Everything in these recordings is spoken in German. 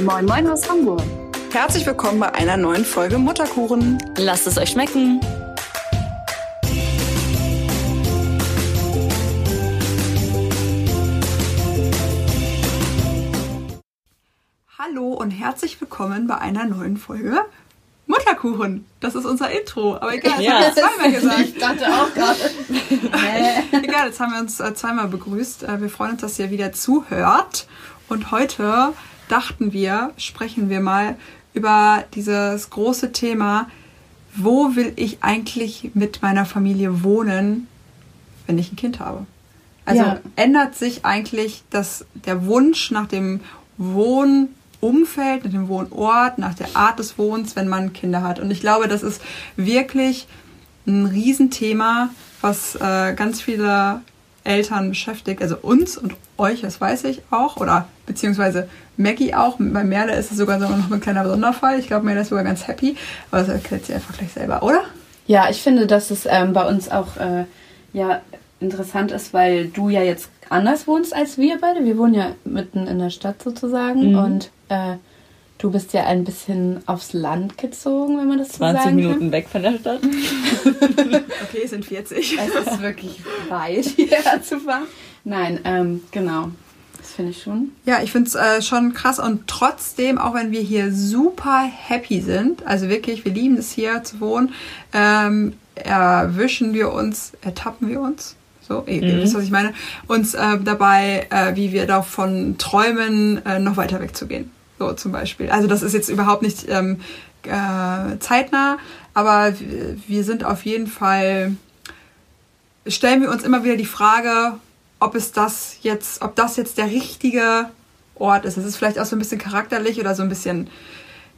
Moin Moin aus Hamburg. Herzlich willkommen bei einer neuen Folge Mutterkuchen. Lasst es euch schmecken. Hallo und herzlich willkommen bei einer neuen Folge Mutterkuchen. Das ist unser Intro. Aber egal, das Ja. haben wir zweimal gesagt. Ich dachte auch gerade. Egal, jetzt haben wir uns äh, zweimal begrüßt. Äh, wir freuen uns, dass ihr wieder zuhört. Und heute dachten wir, sprechen wir mal über dieses große Thema, wo will ich eigentlich mit meiner Familie wohnen, wenn ich ein Kind habe? Also Ja. ändert sich eigentlich das, der Wunsch nach dem Wohnumfeld, nach dem Wohnort, nach der Art des Wohnens, wenn man Kinder hat. Und ich glaube, das ist wirklich ein Riesenthema, was äh, ganz viele Eltern beschäftigt, also uns und euch, das weiß ich auch, oder beziehungsweise Maggie auch. Bei Merle ist es sogar so noch ein kleiner Sonderfall. Ich glaube, Merle ist sogar ganz happy, aber das erklärt sie einfach gleich selber, oder? Ja, ich finde, dass es ähm, bei uns auch äh, ja, interessant ist, weil du ja jetzt anders wohnst als wir beide. Wir wohnen ja mitten in der Stadt sozusagen Mhm. und äh, du bist ja ein bisschen aufs Land gezogen, wenn man das so 20 sagen Minuten weg von der Stadt. Okay, es sind 40. kann. Es ist wirklich weit, hierher zu fahren. Nein, ähm, genau. Das finde ich schon. Ja, ich finde es äh, schon krass und trotzdem, auch wenn wir hier super happy sind, also wirklich, wir lieben es hier zu wohnen, ähm, erwischen wir uns, ertappen wir uns, so, ihr, ihr Mhm. wisst, was ich meine, uns äh, dabei, äh, wie wir davon träumen, äh, noch weiter wegzugehen. So zum Beispiel. Also das ist jetzt überhaupt nicht ähm, äh, zeitnah, aber wir- sind auf jeden Fall stellen wir uns immer wieder die Frage, ob es das jetzt, ob das jetzt der richtige Ort ist. Das ist vielleicht auch so ein bisschen charakterlich oder so ein bisschen,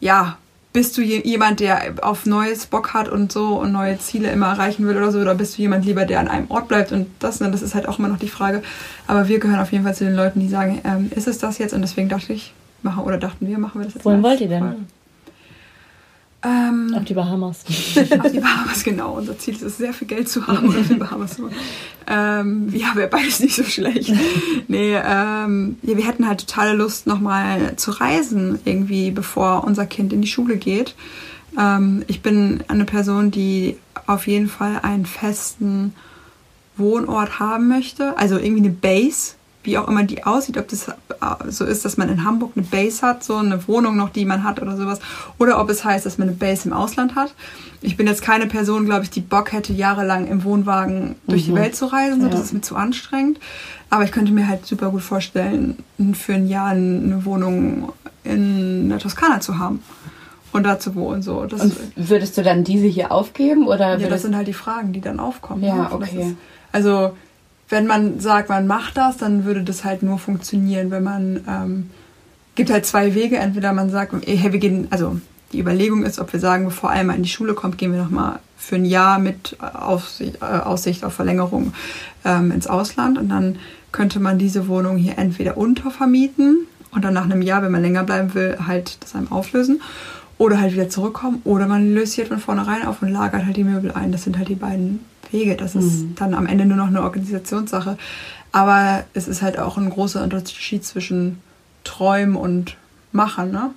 ja, bist du je- jemand, der auf Neues Bock hat und so und neue Ziele immer erreichen will oder so, oder bist du jemand lieber, der an einem Ort bleibt und das, ne, das ist halt auch immer noch die Frage. Aber wir gehören auf jeden Fall zu den Leuten, die sagen, ähm, ist es das jetzt? Und deswegen dachte ich, machen oder dachten wir, machen wir das jetzt. Wohin wollt ihr denn? Ähm, Auf die Bahamas. auf die Bahamas, genau. Unser Ziel ist es, sehr viel Geld zu haben und auf die Bahamas zu. Ähm, ja, wäre beides nicht so schlecht. Nee, ähm, ja, wir hätten halt totale Lust, nochmal zu reisen, irgendwie, bevor unser Kind in die Schule geht. Ähm, ich bin eine Person, die auf jeden Fall einen festen Wohnort haben möchte. Also irgendwie eine Base, wie auch immer die aussieht, ob das äh, so ist, dass man in Hamburg eine Base hat, so eine Wohnung noch, die man hat oder sowas, oder ob es heißt, dass man eine Base im Ausland hat. Ich bin jetzt keine Person, glaube ich, die Bock hätte, jahrelang im Wohnwagen durch die Welt zu reisen. So, Das Ja. ist mir zu anstrengend. Aber ich könnte mir halt super gut vorstellen, für ein Jahr eine Wohnung in der Toskana zu haben und da zu wohnen. So. Das, Und würdest du dann diese hier aufgeben oder ja, das sind halt die Fragen, die dann aufkommen. Ja, ne? Okay. Ist, also, wenn man sagt, man macht das, dann würde das halt nur funktionieren, wenn man. Ähm, gibt halt zwei Wege. Entweder man sagt, hey, wir gehen. Also, die Überlegung ist, ob wir sagen, bevor einmal in die Schule kommt, gehen wir nochmal für ein Jahr mit Aussicht, äh, Aussicht auf Verlängerung ähm, ins Ausland. Und dann könnte man diese Wohnung hier entweder untervermieten und dann nach einem Jahr, wenn man länger bleiben will, halt das einem auflösen. Oder halt wieder zurückkommen. Oder man löst hier von vornherein auf und lagert halt die Möbel ein. Das sind halt die beiden Wege. Das ist Mhm. dann am Ende nur noch eine Organisationssache. Aber es ist halt auch ein großer Unterschied zwischen Träumen und Machen, ne?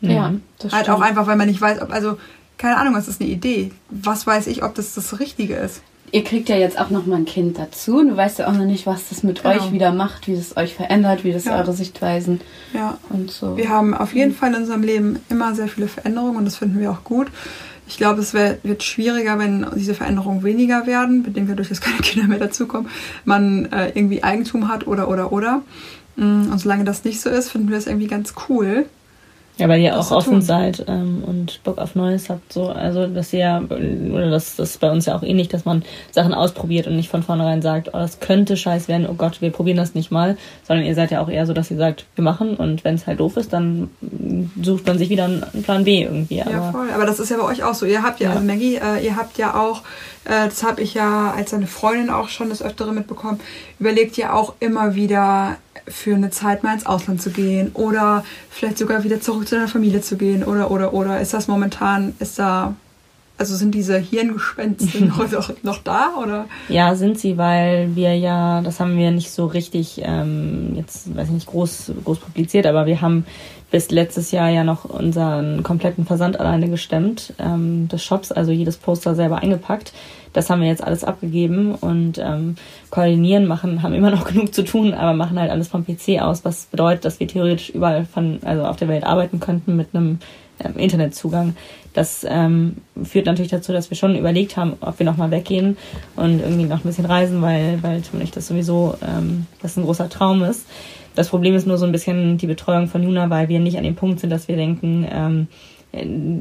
Ja, das Halt stimmt. auch einfach, weil man nicht weiß, ob, also, keine Ahnung, was ist eine Idee? Was weiß ich, ob das das Richtige ist? Ihr kriegt ja jetzt auch noch mal ein Kind dazu. Du weißt ja auch noch nicht, was das mit Genau. euch wieder macht, wie das euch verändert, wie das Ja. eure Sichtweisen Ja. und so. Wir haben auf jeden Fall in unserem Leben immer sehr viele Veränderungen und das finden wir auch gut. Ich glaube, es wär, wird schwieriger, wenn diese Veränderungen weniger werden, bedingt dadurch, dass keine Kinder mehr dazukommen, man äh, irgendwie Eigentum hat oder oder oder. Mm, Und solange das nicht so ist, finden wir es irgendwie ganz cool. Ja, weil ihr Das auch offen seid ähm, und Bock auf Neues habt, so, also dass ihr ja, oder das, das ist bei uns ja auch ähnlich, dass man Sachen ausprobiert und nicht von vornherein sagt, oh, das könnte scheiß werden, oh Gott, wir probieren das nicht mal, sondern ihr seid ja auch eher so, dass ihr sagt, wir machen und wenn es halt doof ist, dann sucht man sich wieder einen Plan B irgendwie. Ja, Aber voll. Aber das ist ja bei euch auch so. Ihr habt ja, Ja. also Maggie, äh, ihr habt ja auch, äh, das habe ich ja als seine Freundin auch schon des Öfteren mitbekommen, überlegt ja auch immer wieder für eine Zeit mal ins Ausland zu gehen oder vielleicht sogar wieder zurück zu deiner Familie zu gehen oder oder oder ist das momentan, ist da Also sind diese Hirngespenste noch, noch da oder? Ja, sind sie, weil wir ja, das haben wir nicht so richtig ähm, jetzt, weiß ich nicht, groß, groß publiziert, aber wir haben bis letztes Jahr ja noch unseren kompletten Versand alleine gestemmt ähm, des Shops, also jedes Poster selber eingepackt. Das haben wir jetzt alles abgegeben und ähm, koordinieren machen, haben immer noch genug zu tun, aber machen halt alles vom PC aus, was bedeutet, dass wir theoretisch überall von, also auf der Welt arbeiten könnten mit einem ähm, Internetzugang. Das ähm, führt natürlich dazu, dass wir schon überlegt haben, ob wir nochmal weggehen und irgendwie noch ein bisschen reisen, weil, weil Tim und ich das sowieso, ähm, das ein großer Traum ist. Das Problem ist nur so ein bisschen die Betreuung von Juna, weil wir nicht an dem Punkt sind, dass wir denken, ähm,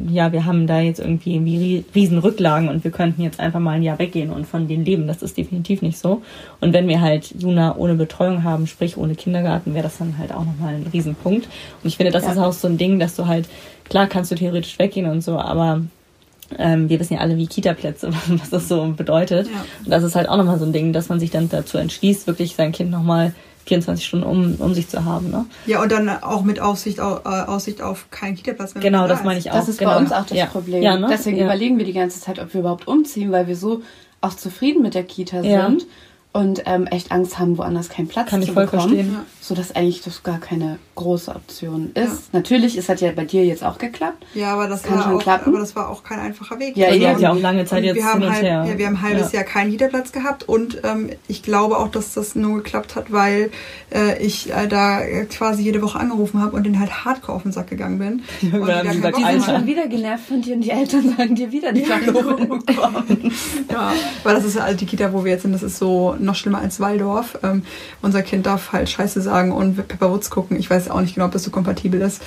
ja, wir haben da jetzt irgendwie, irgendwie riesen Rücklagen und wir könnten jetzt einfach mal ein Jahr weggehen und von denen leben. Das ist definitiv nicht so. Und wenn wir halt Juna ohne Betreuung haben, sprich ohne Kindergarten, wäre das dann halt auch nochmal ein Riesenpunkt. Und ich finde, das ja. ist auch so ein Ding, dass du halt, klar kannst du theoretisch weggehen und so, aber ähm, wir wissen ja alle, wie Kita-Plätze, was das so bedeutet. Ja. Und das ist halt auch nochmal so ein Ding, dass man sich dann dazu entschließt, wirklich sein Kind nochmal 24 Stunden um, um sich zu haben. Ne? Ja, und dann auch mit Aussicht auf, äh, Aussicht auf keinen Kita-Platz mehr. Genau, das meine ich auch. Das ist genau. bei uns auch das ja. Problem. Ja, ne? Deswegen ja. überlegen wir die ganze Zeit, ob wir überhaupt umziehen, weil wir so auch zufrieden mit der Kita sind und ähm, echt Angst haben, woanders keinen Platz Kann zu ich voll bekommen. Verstehen. Ja. So dass eigentlich das gar keine große Option ist. Ja. Natürlich, es hat ja bei dir jetzt auch geklappt. Ja, aber das, kann schon auch, klappen. aber das war auch kein einfacher Weg. Ja, ihr habt ja auch lange Zeit jetzt wir haben hin und her. Ja, wir haben ein halbes ja. Jahr keinen Niederplatz gehabt und ähm, ich glaube auch, dass das nur geklappt hat, weil äh, ich äh, da quasi jede Woche angerufen habe und den halt hardcore auf den Sack gegangen bin. Ja, und die, gesagt, die sind schon wieder genervt von dir und die Eltern sagen dir wieder nicht ja, genau. ja, weil das ist halt die Kita, wo wir jetzt sind, das ist so noch schlimmer als Waldorf. Ähm, unser Kind darf halt Scheiße sagen und Pepper Woods gucken. Ich weiß auch nicht genau, ob das so kompatibel ist.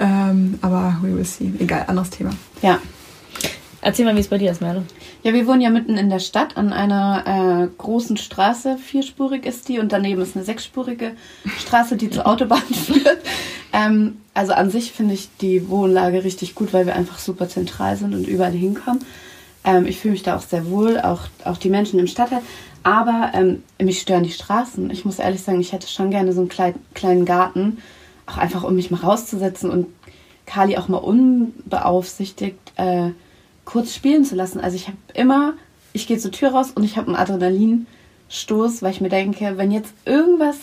Ähm, aber we will see. Egal, anderes Thema. Ja. Erzähl mal, wie es bei dir ist, Merle. Ja, wir wohnen ja mitten in der Stadt an einer äh, großen Straße. Vierspurig ist die und daneben ist eine sechsspurige Straße, die zur Autobahn führt. Ähm, also an sich finde ich die Wohnlage richtig gut, weil wir einfach super zentral sind und überall hinkommen. Ähm, ich fühle mich da auch sehr wohl, auch, auch die Menschen im Stadtteil. Aber ähm, mich stören die Straßen. Ich muss ehrlich sagen, ich hätte schon gerne so einen klein, kleinen Garten, auch einfach um mich mal rauszusetzen und Kali auch mal unbeaufsichtigt äh, kurz spielen zu lassen. Also ich habe immer, ich gehe zur Tür raus und ich habe einen Adrenalinstoß, weil ich mir denke, wenn jetzt irgendwas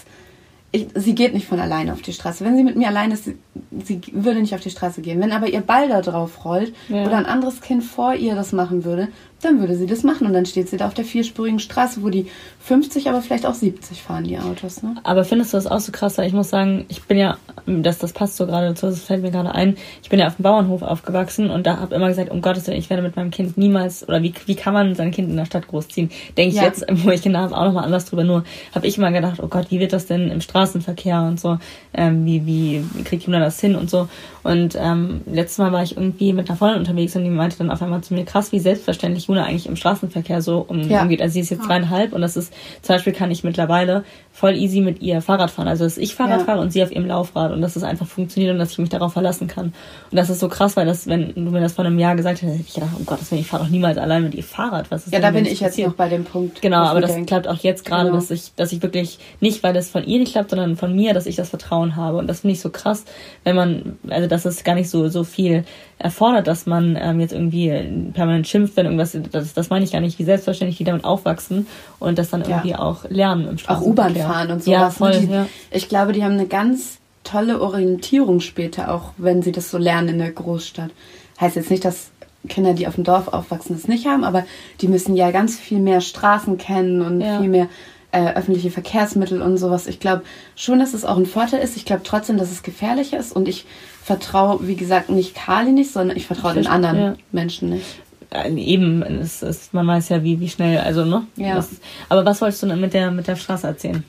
ich, sie geht nicht von alleine auf die Straße. Wenn sie mit mir alleine ist, sie, sie würde nicht auf die Straße gehen. Wenn aber ihr Ball da drauf rollt ja. oder ein anderes Kind vor ihr das machen würde, dann würde sie das machen und dann steht sie da auf der vierspurigen Straße, wo die 50, aber vielleicht auch 70 fahren, die Autos. Ne? Aber findest du das auch so krass? Ich muss sagen, ich bin ja, das, das passt so gerade dazu, das fällt mir gerade ein, ich bin ja auf dem Bauernhof aufgewachsen und da habe immer gesagt, um Gottes Willen, ich werde mit meinem Kind niemals, oder wie, wie kann man sein Kind in der Stadt großziehen? Denke ich ja. jetzt, wo ich Kinder habe, auch nochmal anders drüber, nur habe ich immer gedacht, oh Gott, wie wird das denn im Straßenverkehr und so, ähm, wie, wie, wie kriegt Juna das hin und so. Und ähm, letztes Mal war ich irgendwie mit einer Freundin unterwegs und die meinte dann auf einmal zu mir, krass, wie selbstverständlich Juna eigentlich im Straßenverkehr so um, ja. umgeht. Also sie ist jetzt dreieinhalb und das ist, zum Beispiel kann ich mittlerweile voll easy mit ihr Fahrrad fahren. Also dass ich Fahrrad ja. fahre und sie auf ihrem Laufrad und dass es einfach funktioniert und dass ich mich darauf verlassen kann. Und das ist so krass, weil das, wenn du mir das vor einem Jahr gesagt hättest, hätte ich gedacht, oh Gott, ich fahre doch niemals allein mit ihr Fahrrad. Was ist ja, da bin ich passiert? jetzt noch bei dem Punkt. Genau, aber das denke. klappt auch jetzt gerade, genau. dass ich, dass ich wirklich nicht, weil das von ihr nicht klappt, sondern von mir, dass ich das Vertrauen habe. Und das finde ich so krass, wenn man, also dass es gar nicht so, so viel erfordert, dass man ähm, jetzt irgendwie permanent schimpft, wenn irgendwas, das, das meine ich gar nicht, wie selbstverständlich die damit aufwachsen und das dann irgendwie ja. auch lernen im Auch U-Bahn fahren und sowas. Ja, voll, die, ja. Ich glaube, die haben eine ganz tolle Orientierung später, auch wenn sie das so lernen in der Großstadt. Heißt jetzt nicht, dass Kinder, die auf dem Dorf aufwachsen, das nicht haben, aber die müssen ja ganz viel mehr Straßen kennen und ja. viel mehr äh, öffentliche Verkehrsmittel und sowas. Ich glaube schon, dass es auch ein Vorteil ist. Ich glaube trotzdem, dass es gefährlicher ist und ich vertraue, wie gesagt, nicht Kali nicht, sondern ich vertraue den anderen ja. Menschen nicht. Äh, eben, es ist, man weiß ja, wie, wie schnell, also, ne? Ja. Das, aber was wolltest du denn mit der, mit der Straße erzählen?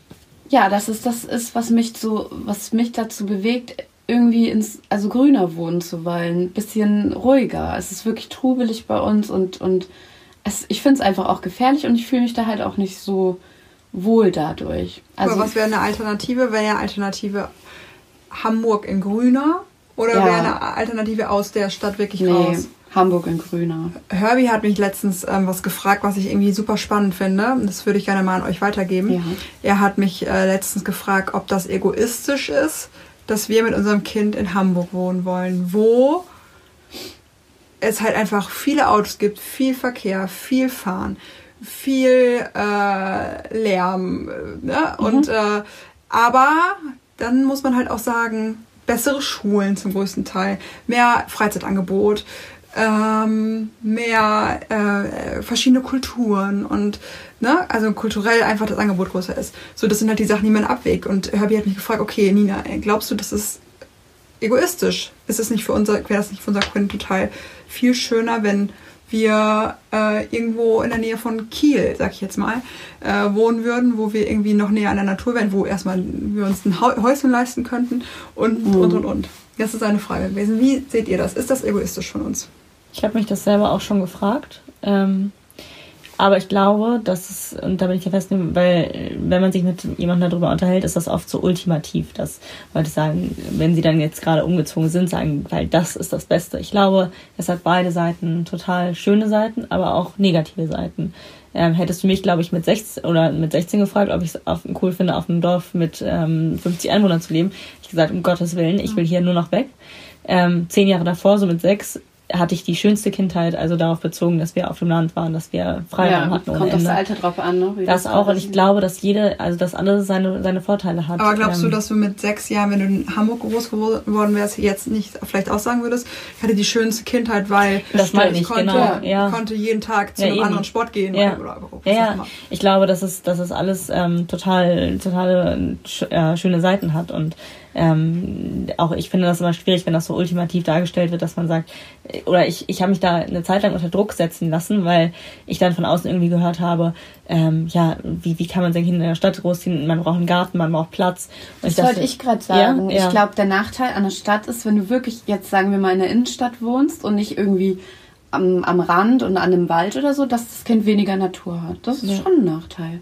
Ja, das ist, das ist, was mich so, was mich dazu bewegt, irgendwie ins, also grüner wohnen zu wollen, ein bisschen ruhiger. Es ist wirklich trubelig bei uns und, und es, ich finde es einfach auch gefährlich und ich fühle mich da halt auch nicht so wohl dadurch. Also, Aber was wäre eine Alternative? Wäre eine Alternative Hamburg in grüner oder ja. wäre eine Alternative aus der Stadt wirklich nee, raus? Hamburg in grüner. Herbie hat mich letztens ähm, was gefragt, was ich irgendwie super spannend finde. Das würde ich gerne mal an euch weitergeben. Ja. Er hat mich äh, letztens gefragt, ob das egoistisch ist, dass wir mit unserem Kind in Hamburg wohnen wollen. Wo es halt einfach viele Autos gibt, viel Verkehr, viel Fahren, viel äh, Lärm. Ne? Und äh, aber dann muss man halt auch sagen, bessere Schulen zum größten Teil, mehr Freizeitangebot, ähm, mehr äh, verschiedene Kulturen und ne, also kulturell einfach das Angebot größer ist. So, das sind halt die Sachen, die man abwägt. Und Herbie hat mich gefragt, okay, Nina, glaubst du, das ist egoistisch? Ist es nicht für unser, wäre das nicht für unser Kind total viel schöner, wenn wir äh, irgendwo in der Nähe von Kiel, sag ich jetzt mal, äh, wohnen würden, wo wir irgendwie noch näher an der Natur wären, wo erstmal wir uns ein Häuschen leisten könnten und, und, und, und. Das ist eine Frage gewesen. Wie seht ihr das? Ist das egoistisch von uns? Ich habe mich das selber auch schon gefragt. Ähm, aber ich glaube, dass es, und da bin ich ja fest, weil wenn man sich mit jemandem darüber unterhält, ist das oft so ultimativ, dass Leute sagen, wenn sie dann jetzt gerade umgezogen sind, sagen, weil das ist das Beste. Ich glaube, es hat beide Seiten total schöne Seiten, aber auch negative Seiten. Ähm, hättest du mich, glaube ich, mit 16 oder mit 16 gefragt, ob ich es cool finde, auf einem Dorf mit ähm, 50 Einwohnern zu leben, ich gesagt, um Gottes Willen, ich will hier nur noch weg. Ähm, zehn Jahre davor, so mit sechs, hatte ich die schönste Kindheit, also darauf bezogen, dass wir auf dem Land waren, dass wir Freiraum ja, hatten kommt aufs Ende. Alter drauf an, ne? wie Das war. auch, und ich glaube, dass jede, also dass alles seine, seine Vorteile hat. Aber glaubst du, Ähm, dass du mit sechs Jahren, wenn du in Hamburg groß geworden wärst, jetzt nicht vielleicht auch sagen würdest, ich hatte die schönste Kindheit, weil Das meine ich, konnte, genau, ja. konnte jeden Tag zu Ja, einem eben. anderen Sport gehen Ja. oder, oder was Ja. Ich glaube, dass es, dass es alles ähm, total, total äh, schöne Seiten hat und ähm, auch ich finde das immer schwierig, wenn das so ultimativ dargestellt wird, dass man sagt, oder ich, ich habe mich da eine Zeit lang unter Druck setzen lassen, weil ich dann von außen irgendwie gehört habe, ähm, ja, wie, wie kann man sein Kind in der Stadt großziehen, man braucht einen Garten, man braucht Platz. Und Das dachte, wollte ich gerade sagen. Ja, ja. Ich glaube, der Nachteil an der Stadt ist, wenn du wirklich jetzt, sagen wir mal, in der Innenstadt wohnst und nicht irgendwie am, am Rand und an einem Wald oder so, dass das Kind weniger Natur hat. Das ist Ja. schon ein Nachteil,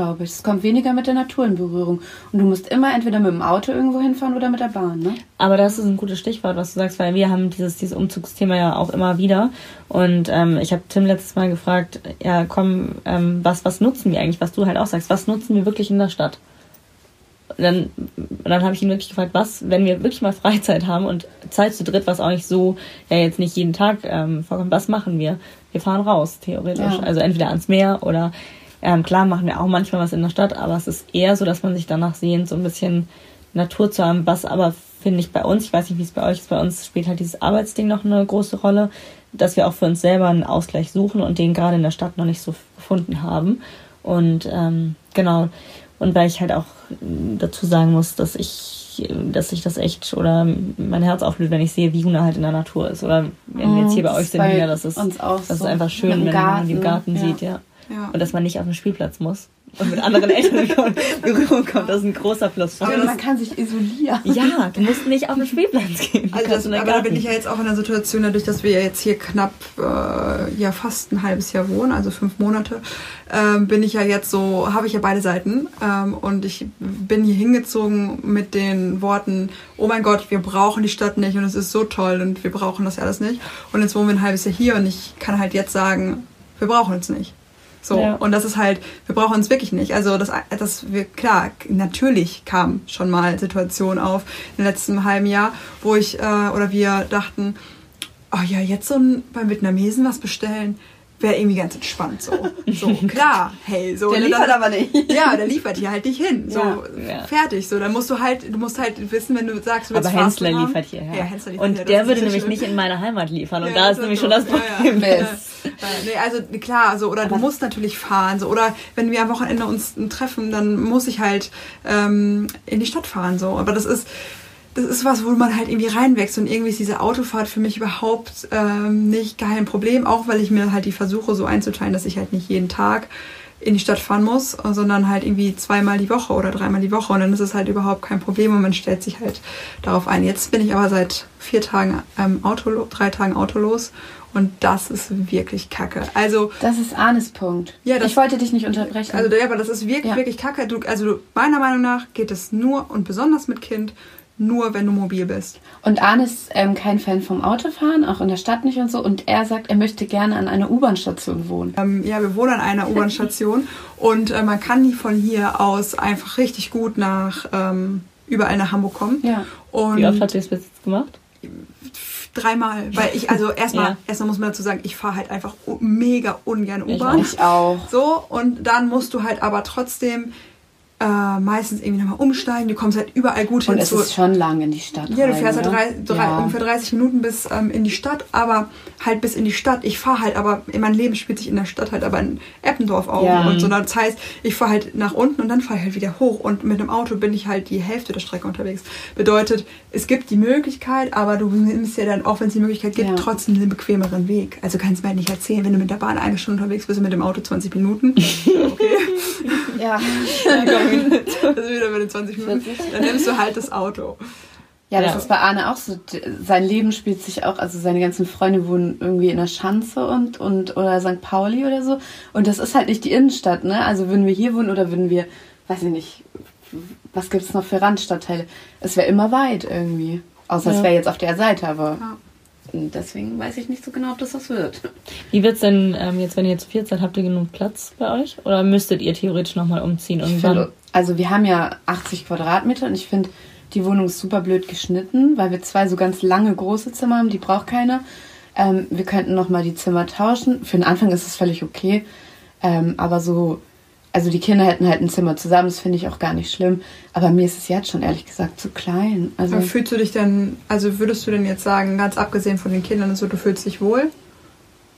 glaube ich. Es kommt weniger mit der Natur in Berührung. Und du musst immer entweder mit dem Auto irgendwo hinfahren oder mit der Bahn, ne? Aber das ist ein gutes Stichwort, was du sagst, weil wir haben dieses, dieses Umzugsthema ja auch immer wieder. Und ähm, ich habe Tim letztes Mal gefragt, ja komm, ähm, was, was nutzen wir eigentlich, was du halt auch sagst, was nutzen wir wirklich in der Stadt? Und dann, dann habe ich ihn wirklich gefragt, was, wenn wir wirklich mal Freizeit haben und Zeit zu dritt, was auch nicht so, ja jetzt nicht jeden Tag ähm, vorkommt, was machen wir? Wir fahren raus, theoretisch. Ja. Also entweder ans Meer oder ähm, klar machen wir auch manchmal was in der Stadt, aber es ist eher so, dass man sich danach sehnt, so ein bisschen Natur zu haben, was aber finde ich bei uns, ich weiß nicht, wie es bei euch ist, bei uns spielt halt dieses Arbeitsding noch eine große Rolle, dass wir auch für uns selber einen Ausgleich suchen und den gerade in der Stadt noch nicht so gefunden haben. Und ähm, genau, und weil ich halt auch dazu sagen muss, dass ich, dass ich das echt oder mein Herz aufblüht, wenn ich sehe, wie Huna halt in der Natur ist. Oder wenn wir jetzt hier bei euch sind, ja, das ist, das ist so. einfach schön, wenn man die im Garten, Garten ja. sieht, ja. Ja. Und dass man nicht auf den Spielplatz muss und mit anderen Eltern in Berührung kommt, das ist ein großer Plus. Aber das- man kann sich isolieren. Ja, du musst nicht auf den Spielplatz gehen. Also das, aber da bin ich ja jetzt auch in der Situation, dadurch, dass wir ja jetzt hier knapp, äh, ja fast ein halbes Jahr wohnen, also fünf Monate, ähm, bin ich ja jetzt so, habe ich ja beide Seiten ähm, und ich bin hier hingezogen mit den Worten, oh mein Gott, wir brauchen die Stadt nicht und es ist so toll und wir brauchen das alles nicht. Und jetzt wohnen wir ein halbes Jahr hier und ich kann halt jetzt sagen, wir brauchen es nicht. So, Ja. und das ist halt, wir brauchen es wirklich nicht. Also, das, das wir, klar, natürlich kamen schon mal Situationen auf im letzten halben Jahr, wo ich äh, oder wir dachten, oh ja, jetzt so ein, beim Vietnamesen was bestellen, wäre irgendwie ganz entspannt so. So, klar, hey, so. Der ne, liefert dann- aber nicht. Ja, der liefert hier halt nicht hin. So, Ja. Ja. fertig. So, dann musst du halt, du musst halt wissen, wenn du sagst, du willst Aber Hensler haben. liefert hierher. Ja, Hensler liefert und das der würde nämlich schlimm. nicht in meine Heimat liefern. Und Ja, da ist nämlich so. schon das Ja, ja. Problem. Mist. Äh, nee, also klar, so, oder du musst natürlich fahren. So, oder wenn wir am Wochenende uns treffen, dann muss ich halt ähm, in die Stadt fahren. So. Aber das ist, das ist was, wo man halt irgendwie reinwächst. Und irgendwie ist diese Autofahrt für mich überhaupt ähm, nicht gar kein Problem. Auch weil ich mir halt die versuche so einzuteilen, dass ich halt nicht jeden Tag in die Stadt fahren muss, sondern halt irgendwie zweimal die Woche oder dreimal die Woche. Und dann ist es halt überhaupt kein Problem und man stellt sich halt darauf ein. Jetzt bin ich aber seit vier Tagen ähm, Auto, drei Tagen autolos und das ist wirklich kacke. Also, Das ist Arnes Punkt. Ja, das- ich wollte dich nicht unterbrechen. also ja, aber das ist wirklich, Ja. wirklich kacke. Du, also meiner Meinung nach geht es nur und besonders mit Kind nur, wenn du mobil bist. Und Arne ist ähm, kein Fan vom Autofahren, auch in der Stadt nicht und so. Und er sagt, er möchte gerne an einer U-Bahn-Station wohnen. Ähm, ja, wir wohnen an einer U-Bahn-Station und äh, man kann die von hier aus einfach richtig gut nach ähm, überall nach Hamburg kommen. Ja. Und Wie oft habt ihr es bis jetzt gemacht? dreimal, weil ich also erstmal Ja. erstmal muss man dazu sagen, ich fahre halt einfach mega ungern U-Bahn. Ich auch. So, und dann musst du halt aber trotzdem äh, meistens irgendwie nochmal umsteigen. Du kommst halt überall gut Und hin. es zu- ist schon lang in die Stadt. ja, du rein, fährst halt oder? drei, drei, ja. ungefähr 30 Minuten bis ähm, in die Stadt, aber halt bis in die Stadt. Ich fahre halt, aber mein Leben spielt sich in der Stadt halt aber in Eppendorf auf Ja. und so. Das heißt, ich fahre halt nach unten und dann fahre ich halt wieder hoch und mit dem Auto bin ich halt die Hälfte der Strecke unterwegs. Bedeutet, es gibt die Möglichkeit, aber du nimmst ja dann, auch wenn es die Möglichkeit gibt, Ja. trotzdem den bequemeren Weg. Also kannst du mir halt nicht erzählen, wenn du mit der Bahn eine Stunde unterwegs bist und mit dem Auto 20 Minuten. Okay. Ja. Also wieder mit den 20 Minuten. Dann nimmst du halt das Auto. Ja, das Ja. ist bei Arne auch so. Sein Leben spielt sich auch, also seine ganzen Freunde wohnen irgendwie in der Schanze und, und oder St. Pauli oder so. Und das ist halt nicht die Innenstadt, ne? Also würden wir hier wohnen oder würden wir, weiß ich nicht, was gibt es noch für Randstadtteile? Es wäre immer weit irgendwie. Außer es Ja. wäre jetzt auf der Seite, aber Ja. Deswegen weiß ich nicht so genau, ob das was wird. Wie wird's denn ähm, jetzt, wenn ihr zu viert seid, habt ihr genug Platz bei euch? Oder müsstet ihr theoretisch nochmal umziehen irgendwann? finde, also wir haben ja 80 Quadratmeter und ich finde, die Wohnung ist super blöd geschnitten, weil wir zwei so ganz lange große Zimmer haben, die braucht keiner. Ähm, wir könnten nochmal die Zimmer tauschen. Für den Anfang ist es völlig okay. Ähm, aber so, also die Kinder hätten halt ein Zimmer zusammen, das finde ich auch gar nicht schlimm. Aber mir ist es jetzt schon ehrlich gesagt zu klein. Also Aber fühlst du dich denn, also würdest du denn jetzt sagen, ganz abgesehen von den Kindern und so, du fühlst dich wohl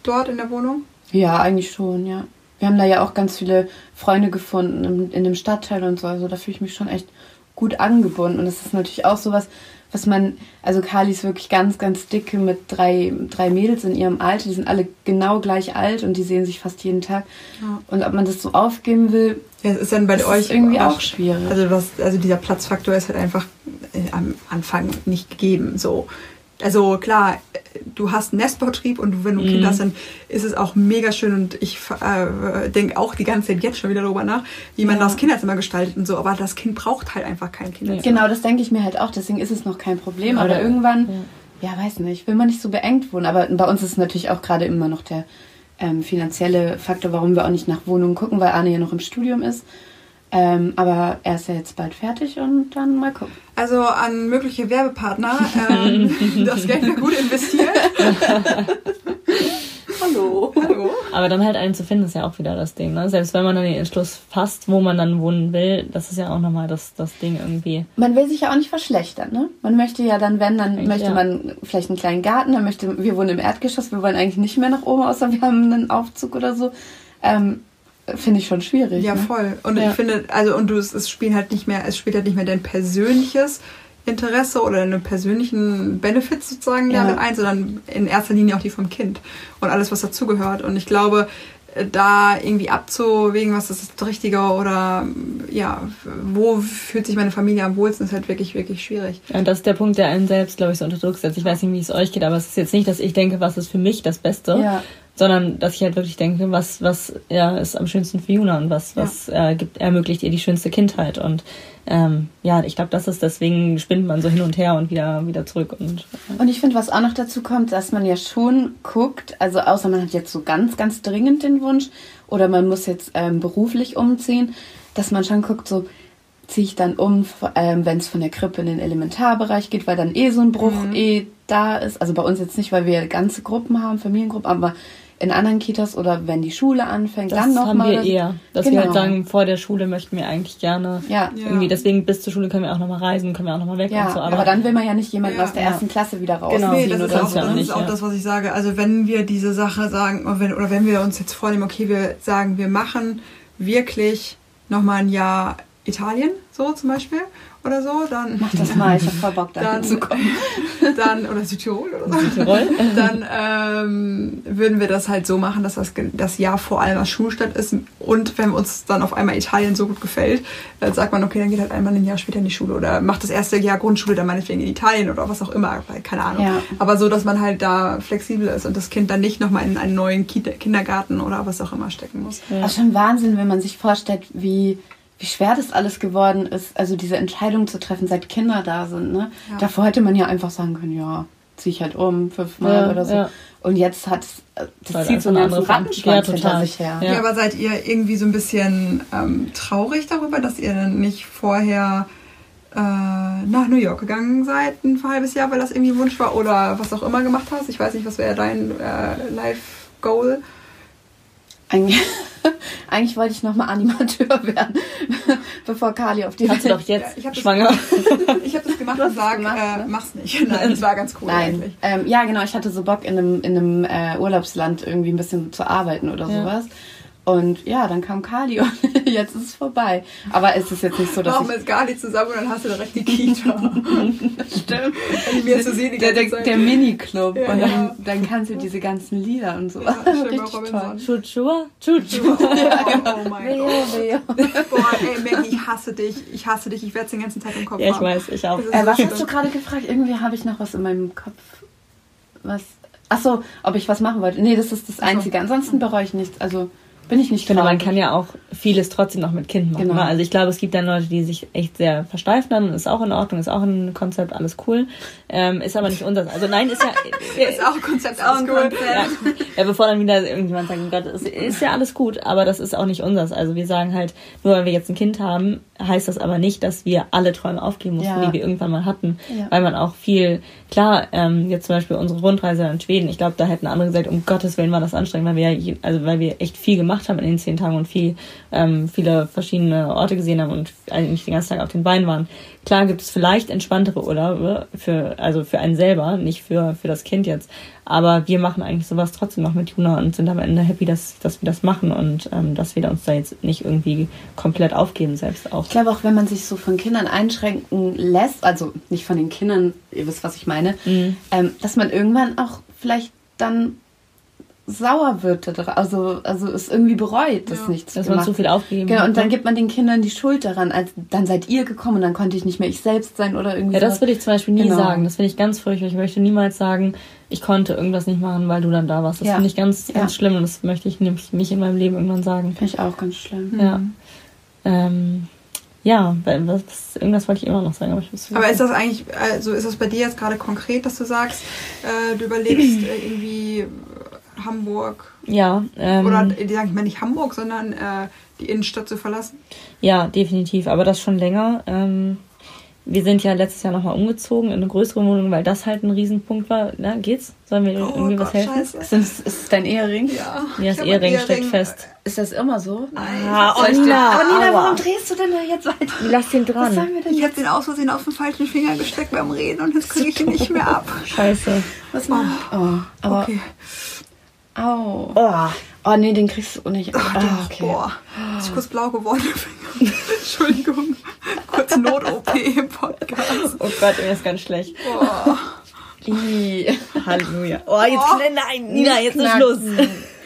dort in der Wohnung? ja, eigentlich schon, ja. Wir haben da ja auch ganz viele Freunde gefunden in, in dem Stadtteil und so. Also da fühle ich mich schon echt gut angebunden. Und das ist natürlich auch sowas, was man, also Kali ist wirklich ganz, ganz dicke mit drei, drei Mädels in ihrem Alter. Die sind alle genau gleich alt und die sehen sich fast jeden Tag. Ja. Und ob man das so aufgeben will, Ja, es ist dann bei das euch irgendwie auch schwierig. Also, was, also dieser Platzfaktor ist halt einfach äh, am Anfang nicht gegeben. So. Also klar, du hast einen Nestbetrieb und du, wenn du Kinder hast, dann ist es auch mega schön und ich äh, denke auch die ganze Zeit jetzt schon wieder darüber nach, wie man Ja. das Kinderzimmer gestaltet und so. Aber das Kind braucht halt einfach kein Kinderzimmer. Genau, das denke ich mir halt auch. Deswegen ist es noch kein Problem. Aber Oder- irgendwann, ja. weiß nicht, will man nicht so beengt wohnen. Aber bei uns ist natürlich auch gerade immer noch der ähm, finanzielle Faktor, warum wir auch nicht nach Wohnungen gucken, weil Arne ja noch im Studium ist. Ähm, aber er ist ja jetzt bald fertig und dann mal gucken. Also an mögliche Werbepartner, ähm, das Geld wird gut investiert. Hallo. Hallo. Aber dann halt einen zu finden, ist ja auch wieder das Ding. Ne? Selbst wenn man dann den Entschluss fasst, wo man dann wohnen will, das ist ja auch nochmal das, das Ding irgendwie. Man will sich ja auch nicht verschlechtern, ne? Man möchte ja dann, wenn, dann Eigentlich möchte ja. man vielleicht einen kleinen Garten, dann möchte, wir wohnen im Erdgeschoss, wir wollen eigentlich nicht mehr nach oben, außer wir haben einen Aufzug oder so. Ähm, Finde ich schon schwierig. Ja, ne? voll. Und Ja. ich finde, also und du es, es spielt halt nicht mehr, es spielt halt nicht mehr dein persönliches Interesse oder deine persönlichen Benefits sozusagen Ja. damit ein, sondern in erster Linie auch die vom Kind und alles, was dazugehört. Und ich glaube, äh, da irgendwie abzuwägen, was ist das Richtige oder ja, wo fühlt sich meine Familie am wohlsten, ist halt wirklich, wirklich schwierig. Ja, Und das ist der Punkt, der einen selbst, glaube ich, so unter Druck setzt. Ich weiß nicht, wie es euch geht, aber es ist jetzt nicht, dass ich denke, was ist für mich das Beste, Ja. Sondern dass ich halt wirklich denke, was, was ja, ist am schönsten für Juna und was, was äh, gibt, ermöglicht ihr die schönste Kindheit. Und ähm, ja, ich glaube, das ist deswegen spinnt man so hin und her und wieder, wieder zurück. Und Und ich finde, was auch noch dazu kommt, dass man ja schon guckt, also außer man hat jetzt so ganz, ganz dringend den Wunsch oder man muss jetzt ähm, beruflich umziehen, dass man schon guckt, so ziehe ich dann um, ähm, wenn es von der Krippe in den Elementarbereich geht, weil dann eh so ein Bruch eh da ist. Also bei uns jetzt nicht, weil wir ganze Gruppen haben, Familiengruppen, aber in anderen Kitas oder wenn die Schule anfängt, das dann haben nochmal. wir eher. Dass wir halt sagen, vor der Schule möchten wir eigentlich gerne Ja. Irgendwie, deswegen bis zur Schule können wir auch nochmal reisen, können wir auch nochmal weg Ja, und so. aber, dann will man ja nicht jemanden Ja. aus der ersten Klasse wieder Genau. rausziehen Nee, das ist auch, das, nicht, ist auch ja. das, was ich sage. Also wenn wir diese Sache sagen, oder wenn, oder wenn wir uns jetzt vornehmen, okay, wir sagen, wir machen wirklich nochmal ein Jahr Italien, so zum Beispiel, oder so, dann, Mach das mal, ich hab voll Bock da Dann- hinzukommen. dann oder Südtirol oder so, Tirol. dann ähm, würden wir das halt so machen, dass das, das Jahr vor allem als Schulstadt ist. Und wenn uns dann auf einmal Italien so gut gefällt, dann sagt man, okay, dann geht halt einmal ein Jahr später in die Schule oder macht das erste Jahr Grundschule dann meinetwegen in Italien oder was auch immer, keine Ahnung. Ja. Aber so, dass man halt da flexibel ist und das Kind dann nicht nochmal in einen neuen Kita- Kindergarten oder was auch immer stecken muss. Ja. Das ist schon Wahnsinn, wenn man sich vorstellt, wie, wie schwer das alles geworden ist, also diese Entscheidung zu treffen, seit Kinder da sind. Ne? Ja. Davor hätte man ja einfach sagen können, ja, zieh ich halt um, fünfmal Ja, oder so. ja. Und jetzt hat das Weil zieht so einen eine ganzen Rattenschwanz Ja, hinter total. sich her. Ja. Ja. aber seid ihr irgendwie so ein bisschen ähm, traurig darüber, dass ihr dann nicht vorher äh, nach New York gegangen seid, ein halbes Jahr, weil das irgendwie ein Wunsch war oder was auch immer gemacht hast. Ich weiß nicht, was wäre dein äh, Life-Goal? Eigentlich, eigentlich wollte ich nochmal Animateur werden, bevor Kali auf die Hast du doch jetzt ich hab das- schwanger. Ich habe das gemacht und sag, gemacht, äh, ne? mach's nicht. Nein, das war ganz cool Nein. eigentlich. Ähm, ja, genau. Ich hatte so Bock, in einem, in einem äh, Urlaubsland irgendwie ein bisschen zu arbeiten oder Ja. sowas. Und ja, dann kam Kali und jetzt ist es vorbei. Aber es ist jetzt nicht so, dass Machen ich... wir jetzt gar nicht zusammen und dann hast du direkt die Kita. Stimmt. Mir jetzt so sehe, die Der, ganze der, Zeit. der Mini-Club. Ja, und dann, ja. dann kannst du diese ganzen Lieder und so. Ja, Richtig toll. Robinson. Chutschua? Chutschua. Oh, oh mein Gott. wehe. Boah, ey, Maggie, ich hasse dich. Ich hasse dich. Ich werde den ganzen Tag im Kopf Ja, ich haben. weiß, ich auch. Ist Äh, was hast du gerade gefragt? Irgendwie habe ich noch was in meinem Kopf. Was? Ach so, ob ich was machen wollte. Nee, das ist das. Einzige. Ansonsten bereue ich nichts. Also bin ich nicht Ich finde, man kann ja auch vieles trotzdem noch mit Kind machen. Genau. ne? Also ich glaube, es gibt dann Leute, die sich echt sehr versteifen dann, ist auch in Ordnung, ist auch ein Konzept, alles cool. Ähm, ist aber nicht unser. Also nein, ist ja. Ist auch ein Konzept, Ist auch alles ein cool. Konzept. ja, ja, bevor dann wieder irgendjemand sagt, oh Gott, es ist ja alles gut, aber das ist auch nicht unseres. Also wir sagen halt, nur weil wir jetzt ein Kind haben, heißt das aber nicht, dass wir alle Träume aufgeben mussten, Ja. die wir irgendwann mal hatten. Ja. Weil man auch viel, klar, ähm, jetzt zum Beispiel unsere Rundreise in Schweden, ich glaube, da hätten andere gesagt, um Gottes Willen war das anstrengend, weil wir also weil wir echt viel gemacht haben in den zehn Tagen und viel, ähm, viele verschiedene Orte gesehen haben und eigentlich den ganzen Tag auf den Beinen waren. Klar gibt es vielleicht entspanntere Urlaube für, also für einen selber, nicht für, für das Kind jetzt. Aber wir machen eigentlich sowas trotzdem noch mit Juna und sind am Ende happy, dass, dass wir das machen und ähm, dass wir uns da jetzt nicht irgendwie komplett aufgeben selbst auch. Ich glaube auch, wenn man sich so von Kindern einschränken lässt, also nicht von den Kindern, ihr wisst, was ich meine, Mhm. ähm, dass man irgendwann auch vielleicht dann sauer wird. Also, also es irgendwie bereut, das Ja. nichts Dass man gemacht zu viel aufgegeben Genau, hat, und dann ne? gibt man den Kindern die Schuld daran. Als, dann seid ihr gekommen und dann konnte ich nicht mehr ich selbst sein oder irgendwie Ja, das würde ich zum Beispiel nie Genau. sagen. Das finde ich ganz furchtbar. Ich möchte niemals sagen, ich konnte irgendwas nicht machen, weil du dann da warst. Das Ja. finde ich ganz, ganz Ja. schlimm und das möchte ich nämlich nicht in meinem Leben irgendwann sagen. Finde ich auch ganz schlimm. Ja. Ähm, ja, was, irgendwas wollte ich immer noch sagen, aber ich muss Aber ist das eigentlich, also ist das bei dir jetzt gerade konkret, dass du sagst, äh, du überlegst äh, irgendwie Hamburg Ja, ähm, oder die sagen ich mal nicht Hamburg, sondern äh, die Innenstadt zu verlassen? ja, definitiv, aber das schon länger. Ähm, wir sind ja letztes Jahr nochmal umgezogen in eine größere Wohnung, weil das halt ein Riesenpunkt war. Na, geht's? Sollen wir Oh irgendwie was Gott, helfen? scheiße. Ist, das, ist es dein Ehering? Ja, Ja, das hab Ehering steckt fest. Ist das immer so? Ah, Soll ich den- Nina, oh Nina, aua. warum drehst du denn da jetzt weiter? Lass den Was dran. sagen wir denn Ich jetzt? habe den aus Versehen auf den falschen Finger gesteckt beim Reden und jetzt kriege ich ihn nicht mehr ab. Scheiße. Was machen Oh, aber. Okay. Au. Oh. Oh nee, den kriegst du nicht. Oh, doch, okay. Boah, ist kurz blau geworden. Entschuldigung. Kurz Not-OP im Podcast. Oh Gott, mir ist ganz schlecht. Boah. Halleluja. Oh, jetzt, Oh. nein, Nina, jetzt ist. Schluss.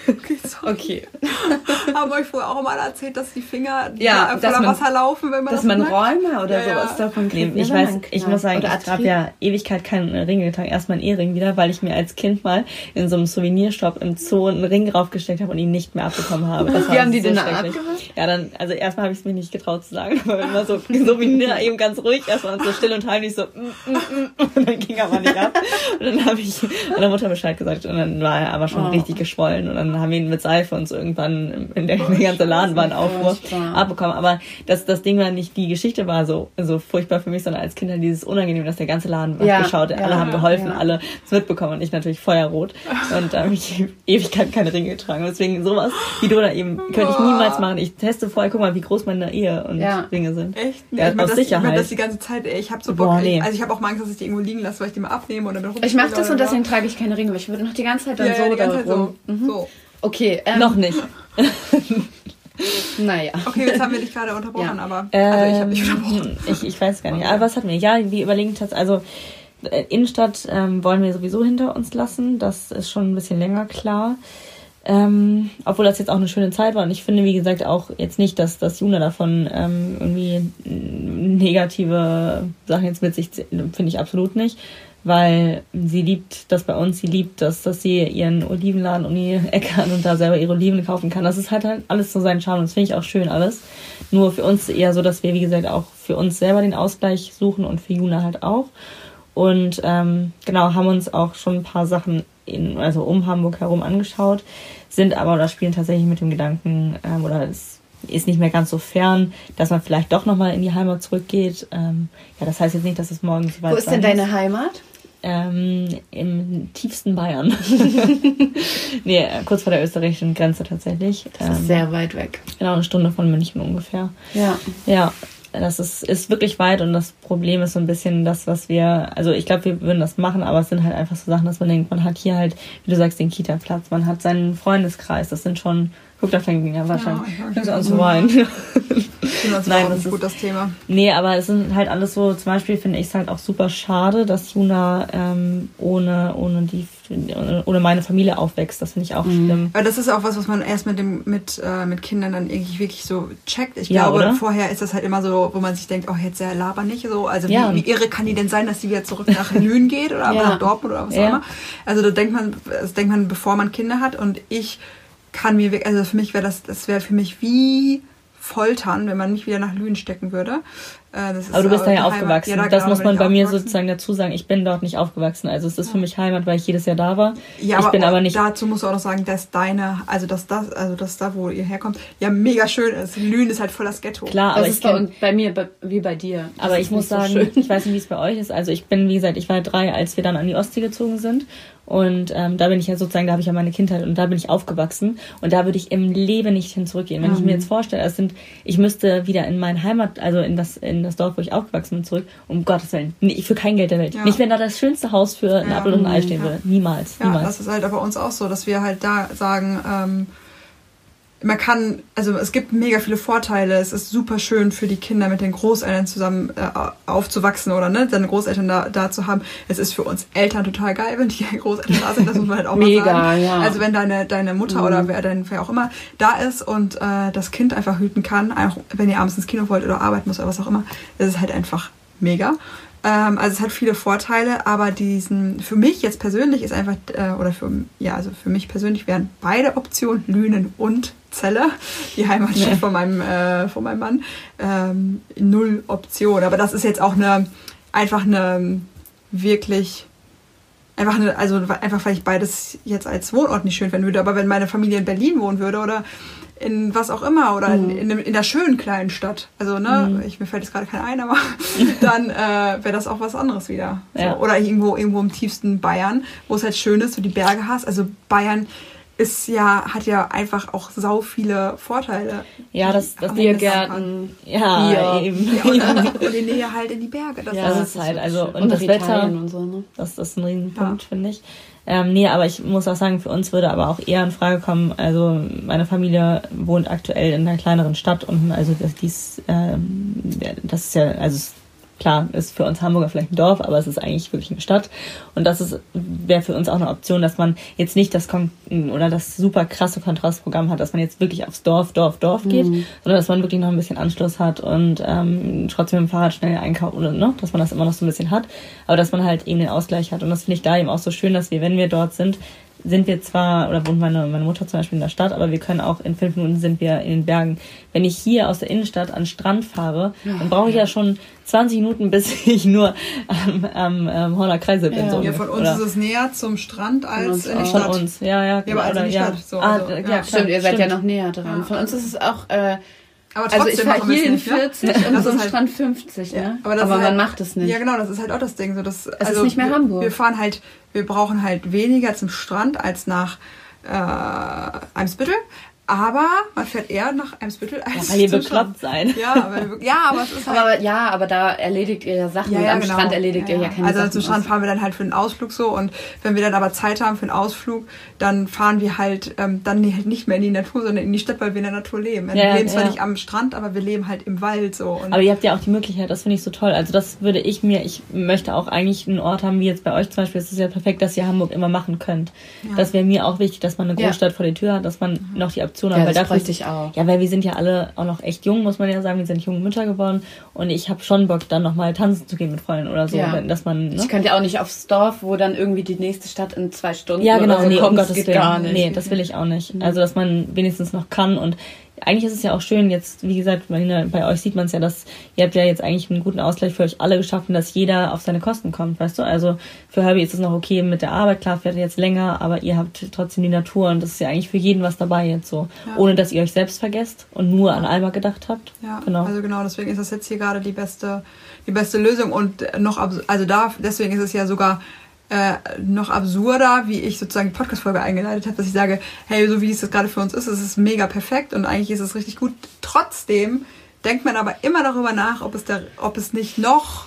Okay, sorry. Okay. Haben euch vorher auch mal erzählt, dass die Finger Ja, da dass voller man- Wasser laufen, wenn man Dass das man? Räume oder Ja, ja. sowas davon Nee, kriegt. ne, ich weiß, ich muss sagen, Oder ich habe ja Ewigkeit keinen Ring getragen. Erst mein Ehering wieder, weil ich mir als Kind mal in so einem Souvenirshop im Zoo einen Ring draufgesteckt habe und ihn nicht mehr abbekommen habe. Das Wie war haben die so den da schrecklich. abgemacht? Ja, dann, also erstmal habe ich es mir nicht getraut zu sagen, aber immer so, so wie Nina eben ganz ruhig, erstmal so still und heimlich so, mm, mm, mm, und dann ging aber nicht ab. Und dann habe ich meiner Mutter Bescheid gesagt und dann war er aber schon Oh. richtig geschwollen und dann haben wir ihn mit Seife und so irgendwann in der, der ganze Laden war ein Aufruhr Furchtbar. abbekommen. Aber das, das Ding war nicht, die Geschichte war so, so furchtbar für mich, sondern als Kind halt dieses Unangenehm, dass der ganze Laden Ja, ja, geschaut, alle ja, haben geholfen, ja. alle es mitbekommen und ich natürlich feuerrot. Und da habe ich Ewigkeit keine Ringe getragen. Und deswegen sowas wie du da eben, könnte ich niemals machen. Ich teste vorher, guck mal, wie groß meine Ehe und Ja. Ringe sind. Echt? Ja, ich aus das, ich Sicherheit. das die ganze Zeit, ey, ich habe so Bock. Boah, nee. Also ich habe auch mal Angst, dass ich die irgendwo liegen lasse, weil ich die mal abnehme oder damit Ich mache das und deswegen trage ich keine Ringe, weil ich würde noch die ganze Zeit dann ja, so ja, die ganze Zeit so. Mhm. so. Okay, ähm, Noch nicht. Naja. Okay, jetzt haben wir dich gerade unterbrochen, Ja. aber also ich habe dich unterbrochen. Ähm, ich, ich weiß gar nicht. Aber was hatten wir? Ja, wir überlegen tatsächlich, also äh, Innenstadt ähm, wollen wir sowieso hinter uns lassen. Das ist schon ein bisschen länger klar. Ähm, obwohl das jetzt auch eine schöne Zeit war. Und ich finde, wie gesagt, auch jetzt nicht, dass, dass Juna davon ähm, irgendwie negative Sachen jetzt mit sich zieht. finde ich absolut nicht. Weil sie liebt das bei uns, sie liebt das, dass sie ihren Olivenladen um die Ecke hat und da selber ihre Oliven kaufen kann. Das ist halt, halt alles so seinen Charme und das finde ich auch schön alles. Nur für uns eher so, dass wir, wie gesagt, auch für uns selber den Ausgleich suchen und für Juna halt auch. Und ähm, genau, haben uns auch schon ein paar Sachen in, also um Hamburg herum angeschaut, sind aber oder spielen tatsächlich mit dem Gedanken, ähm, oder es ist nicht mehr ganz so fern, dass man vielleicht doch nochmal in die Heimat zurückgeht. Ähm, ja, das heißt jetzt nicht, dass es morgen so weit Wo ist denn sein deine. Heimat? Ähm, Im tiefsten Bayern. nee, äh, kurz vor der österreichischen Grenze tatsächlich. Das ist Ähm, sehr weit weg. genau, eine Stunde von München ungefähr. Ja. Ja, das ist, ist wirklich weit und das Problem ist so ein bisschen das, was wir, also ich glaube, wir würden das machen, aber es sind halt einfach so Sachen, dass man denkt, man hat hier halt, wie du sagst, den Kita-Platz, man hat seinen Freundeskreis, das sind schon, guck, da fängt ja wahrscheinlich, ich fängt weiß. an zu weinen. Ich finde das Nein, das ist- gut, das Thema. Nee, aber es sind halt alles so, zum Beispiel finde ich es halt auch super schade, dass Juna ähm, ohne, ohne die ohne meine Familie aufwächst. Das finde ich auch schlimm. Weil das ist auch was, was man erst mit dem mit äh, mit Kindern dann irgendwie wirklich so checkt. Ich Ja, glaube, oder? vorher ist das halt immer so, wo man sich denkt, oh, jetzt der laber nicht so. Also Ja. wie, wie irre kann die denn sein, dass die wieder zurück nach Lünen geht oder Ja. nach Dortmund oder was Ja. auch immer. Also da denkt man, das denkt man, bevor man Kinder hat. Und ich kann mir wirklich, also für mich wäre das, das wäre für mich wie Foltern, wenn man mich wieder nach Lünen stecken würde. Äh, das ist Aber du bist da ja aufgewachsen. Ja, da das genau, muss man bei mir sozusagen dazu sagen. Ich bin dort nicht aufgewachsen. Also es ist für mich Heimat, weil ich jedes Jahr da war. Ja, ich aber, bin aber nicht. dazu musst du auch noch sagen, dass deine, also dass das, also dass da, wo ihr herkommt, ja mega schön ist. Lünen ist halt voll das Ghetto. Klar, Das aber ist ich kenn, bei mir bei, wie bei dir. Das aber ich muss so sagen, schön. ich weiß nicht, wie es bei euch ist. Also ich bin, wie gesagt, ich war drei, als wir dann an die Ostsee gezogen sind. Und ähm, da bin ich ja sozusagen, da habe ich ja meine Kindheit und da bin ich aufgewachsen. Und da würde ich im Leben nicht hin zurückgehen. Wenn ich Mhm. mir jetzt vorstelle, es sind, ich müsste wieder in meine Heimat, also in das, in das Dorf, wo ich aufgewachsen bin, zurück, um Gottes Willen. Nee, für kein Geld der Welt. Ja. Nicht, wenn da das schönste Haus für ein Ja. Apfel und ein Ei stehen Ja. würde. Niemals. Ja, niemals. das ist halt bei uns auch so, dass wir halt da sagen, ähm, man kann, also es gibt mega viele Vorteile. Es ist super schön für die Kinder mit den Großeltern zusammen äh, aufzuwachsen oder ne, seine Großeltern da, da zu haben. Es ist für uns Eltern total geil, wenn die Großeltern da sind. Das muss man halt auch Mega, mal sagen. ja. Also wenn deine deine Mutter oder wer dein wer auch immer da ist und äh, das Kind einfach hüten kann, auch wenn ihr abends ins Kino wollt oder arbeiten muss oder was auch immer, das ist halt einfach mega. Ähm, also es hat viele Vorteile, aber diesen für mich jetzt persönlich ist einfach äh, oder für ja also für mich persönlich wären beide Optionen Lünen und Celle, die Heimatstadt Ja. von meinem äh, von meinem Mann, ähm, null Option. Aber das ist jetzt auch eine einfach eine wirklich einfach eine, also einfach weil ich beides jetzt als Wohnort nicht schön finden würde. Aber wenn meine Familie in Berlin wohnen würde oder in was auch immer oder in, in, in der schönen kleinen Stadt, also ne, ich, mir fällt jetzt gerade kein ein, aber dann äh, wäre das auch was anderes wieder. So. Ja. Oder irgendwo irgendwo im tiefsten Bayern, wo es halt schön ist, du die Berge hast. Also Bayern ist ja hat ja einfach auch sau viele Vorteile. Ja, das, das Biergärten. ja, Bier. eben. Ja, und, und die Nähe halt in die Berge. Das Ja, ist, das ist halt, also, und und das Wetter- und so, ne? Das, das ist ein Riesenpunkt, finde ich. Ähm, nee, aber ich muss auch sagen, für uns würde aber auch eher in Frage kommen, also meine Familie wohnt aktuell in einer kleineren Stadt und also das, dies, ähm, das ist ja, also es, klar, ist für uns Hamburger vielleicht ein Dorf, aber es ist eigentlich wirklich eine Stadt. Und das ist wäre für uns auch eine Option, dass man jetzt nicht das Kon oder das super krasse Kontrastprogramm hat, dass man jetzt wirklich aufs Dorf, Dorf, Dorf geht, sondern dass man wirklich noch ein bisschen Anschluss hat und ähm, trotzdem mit dem Fahrrad schnell einkauft oder ne, dass man das immer noch so ein bisschen hat, aber dass man halt eben den Ausgleich hat. Und das finde ich da eben auch so schön, dass wir, wenn wir dort sind, sind wir zwar, oder wohnt meine, meine Mutter zum Beispiel in der Stadt, aber wir können auch in fünf Minuten sind wir in den Bergen. Wenn ich hier aus der Innenstadt an den Strand fahre, dann brauche ich ja schon 20 Minuten, bis ich nur am, am, am Horner Kreise bin. Ja. So ja, von uns oder ist es näher zum Strand als in die auch. von Stadt. uns, ja, ja. aber als in die ja. Stadt, so, ah, also, ja, ja. klar, Stimmt, ihr seid stimmt. ja noch näher dran. Ja. Von uns ist es auch, äh, Aber also ich trotzdem fahre machen wir hier in nicht, ne? 40 und Das so am halt- Strand 50, Ja, ne? aber Aber, ist man halt- macht es nicht. Ja, genau, das ist halt auch das Ding. So, dass, Es ist nicht mehr wir, Hamburg. Wir fahren halt, wir brauchen halt weniger zum Strand als nach äh, Eimsbüttel. Aber man fährt eher nach Eimsbüttel als Weil ihr bekloppt Strand. seid. Ja, weil wir, ja, aber es ist halt. Aber ja, aber da erledigt ihr ja Sachen. und am Strand erledigt ihr ja keine Also Sachen. zum Strand fahren wir dann halt für einen Ausflug so und wenn wir dann aber Zeit haben für einen Ausflug, dann fahren wir halt ähm, dann halt nicht mehr in die Natur, sondern in die Stadt, weil wir in der Natur leben. Wir Ja, leben zwar ja. nicht am Strand, aber wir leben halt im Wald so. Und Aber ihr habt ja auch die Möglichkeit, das finde ich so toll. Also das würde ich mir, ich möchte auch eigentlich einen Ort haben, wie jetzt bei euch zum Beispiel. Es ist ja perfekt, dass ihr Hamburg immer machen könnt. Das wäre mir auch wichtig, dass man eine Ja. Großstadt vor der Tür hat, dass man noch die Option hat. Ja, weil das dafür ich auch. Ja, weil wir sind ja alle auch noch echt jung, muss man ja sagen. Wir sind junge Mütter geworden und ich habe schon Bock, dann nochmal tanzen zu gehen mit Freunden oder so, Ja. dass man. Ne? Ich könnte ja auch nicht aufs Dorf, wo dann irgendwie die nächste Stadt in zwei Stunden Ja, genau, oder so nee, kommt. um das geht Willen. gar nicht. Nee, das will ich auch nicht. Also, dass man wenigstens noch kann und eigentlich ist es ja auch schön, jetzt, wie gesagt, bei euch sieht man es ja, dass ihr habt ja jetzt eigentlich einen guten Ausgleich für euch alle geschaffen, dass jeder auf seine Kosten kommt, weißt du? Also für Herbie ist es noch okay mit der Arbeit, klar fährt jetzt länger, aber ihr habt trotzdem die Natur und das ist ja eigentlich für jeden was dabei jetzt so. Ja. Ohne dass ihr euch selbst vergesst und nur an Alba gedacht habt. Ja, genau. also genau, deswegen ist das jetzt hier gerade die beste, die beste Lösung und noch, also da, deswegen ist es ja sogar äh, noch absurder, wie ich sozusagen die Podcast-Folge eingeleitet habe, dass ich sage, hey, so wie es das gerade für uns ist, es ist mega perfekt und eigentlich ist es richtig gut. Trotzdem denkt man aber immer darüber nach, ob es, da, ob es nicht noch,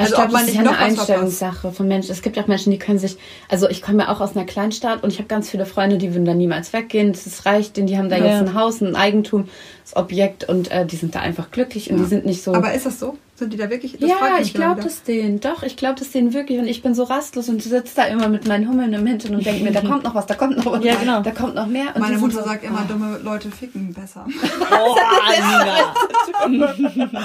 also ich glaube, ob man das ist nicht ja noch eine. Einstellungssache von Menschen. Es gibt auch Menschen, die können sich, also ich komme ja auch aus einer Kleinstadt und ich habe ganz viele Freunde, die würden da niemals weggehen. Das reicht denen, die haben da Ja. jetzt ein Haus, ein Eigentum, das Objekt und äh, die sind da einfach glücklich und die sind nicht so. Aber ist das so? Sind die da wirklich? Das ja, ich glaube das denen. Doch, ich glaube das denen wirklich. Und ich bin so rastlos und sitze da immer mit meinen Hummeln im Hintern und denke mir, da kommt noch was, da kommt noch was, Ja, genau. da kommt noch mehr. Und Meine Mutter so, sagt immer, ah. dumme Leute ficken besser. Oh, Nina.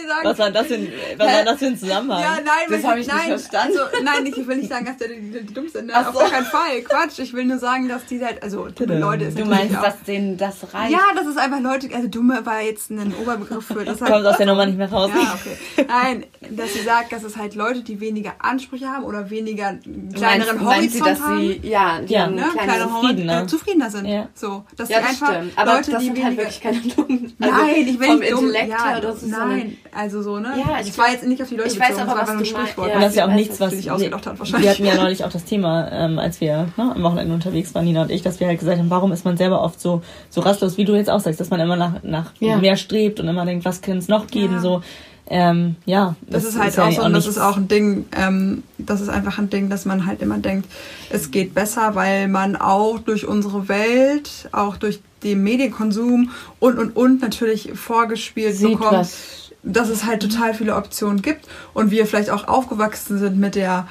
die sagen, Was war das für ein, was war das für ein Zusammenhang? Ja, nein, Das weil hab ich nicht nein, verstanden. Also, nein, ich will nicht sagen, dass die, die, die dumm sind. Ne? Auf so. gar keinen Fall. Quatsch. Ich will nur sagen, dass die halt, also dumme Leute ist Du meinst, auch. dass denen das reicht? ja, das ist einfach Leute, also dumme war jetzt ein Oberbegriff für das. Kommt aus der Nummer nicht mehr raus. ja, okay. Nein, dass sie sagt, dass es halt Leute, die weniger Ansprüche haben oder weniger kleineren meinst, Horizont meint sie, dass haben. sie, ja, die Ja, ne, kleineren zufriedener. äh, zufriedener sind. Ja. So, dass Ja, die das einfach stimmt. Aber Leute, das die sind weniger, halt wirklich keine dummen. Also Nein, ich will nicht dumm. Ja, nein, also so, ne? Ja, ich das war jetzt nicht auf die Leute ich weiß bezogen, aber, das war was einfach ein du Sprichwort. meinst. Und das ist ja auch ich weiß, nichts, was sich wir, ausgedacht hat, wir wahrscheinlich. hatten ja neulich auch das Thema, ähm, als wir ne, am Wochenende unterwegs waren, Nina und ich, dass wir halt gesagt haben, warum ist man selber oft so, so rastlos, wie du jetzt auch sagst, dass man immer nach, nach Ja. mehr strebt und immer denkt, was kann es noch geben, Ja. so. Ähm, ja, Das, ist halt ja auch so, und das ist auch ein Ding, ähm, das ist einfach ein Ding, dass man halt immer denkt, es geht besser, weil man auch durch unsere Welt, auch durch den Medienkonsum und und und natürlich vorgespielt Sieht bekommt, was. Dass es halt total viele Optionen gibt und wir vielleicht auch aufgewachsen sind mit der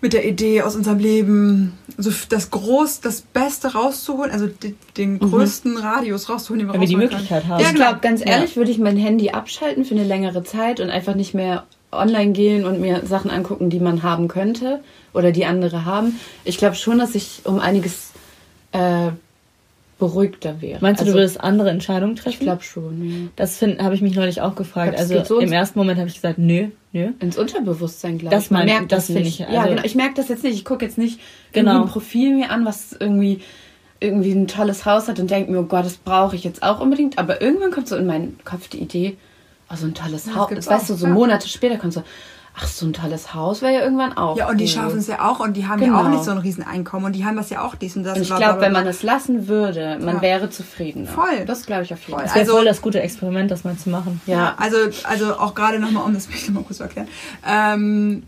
mit der Idee aus unserem Leben, so das groß, das Beste rauszuholen, also die, den größten Radius rauszuholen, den wir Weil wir die Möglichkeit können. haben. Ja, ich glaube, ganz ehrlich, würde ich mein Handy abschalten für eine längere Zeit und einfach nicht mehr online gehen und mir Sachen angucken, die man haben könnte oder die andere haben. Ich glaube schon, dass ich um einiges äh, beruhigter wäre. Meinst du, also, du würdest andere Entscheidungen treffen? Ich glaube schon, ja. Das habe ich mich neulich auch gefragt. Glaub, also so im ersten Moment habe ich gesagt, nö, nö. Ins Unterbewusstsein, glaube Das ich. Man mein- merkt das das, finde ich, ja, also- genau. Ich merke das jetzt nicht. Ich gucke jetzt nicht Genau. irgendwie ein Profil mir an, was irgendwie irgendwie ein tolles Haus hat und denke mir, oh Gott, das brauche ich jetzt auch unbedingt. Aber irgendwann kommt so in meinen Kopf die Idee, oh, so ein tolles das Haus. Das weißt du, so ja. Monate später kommt so, ach, so ein tolles Haus wäre ja irgendwann auch. Ja, und die gut. schaffen es ja auch und die haben ja Genau. auch nicht so ein Rieseneinkommen und die haben das ja auch dies und das. Und ich glaube, wenn man es lassen würde, man Ja. wäre zufriedener. Voll. Das glaube ich auf jeden Voll. Fall. Das wäre Also- voll das gute Experiment, das mal zu machen. Ja. Also, also auch gerade nochmal, um das mich nochmal kurz zu erklären. Ähm,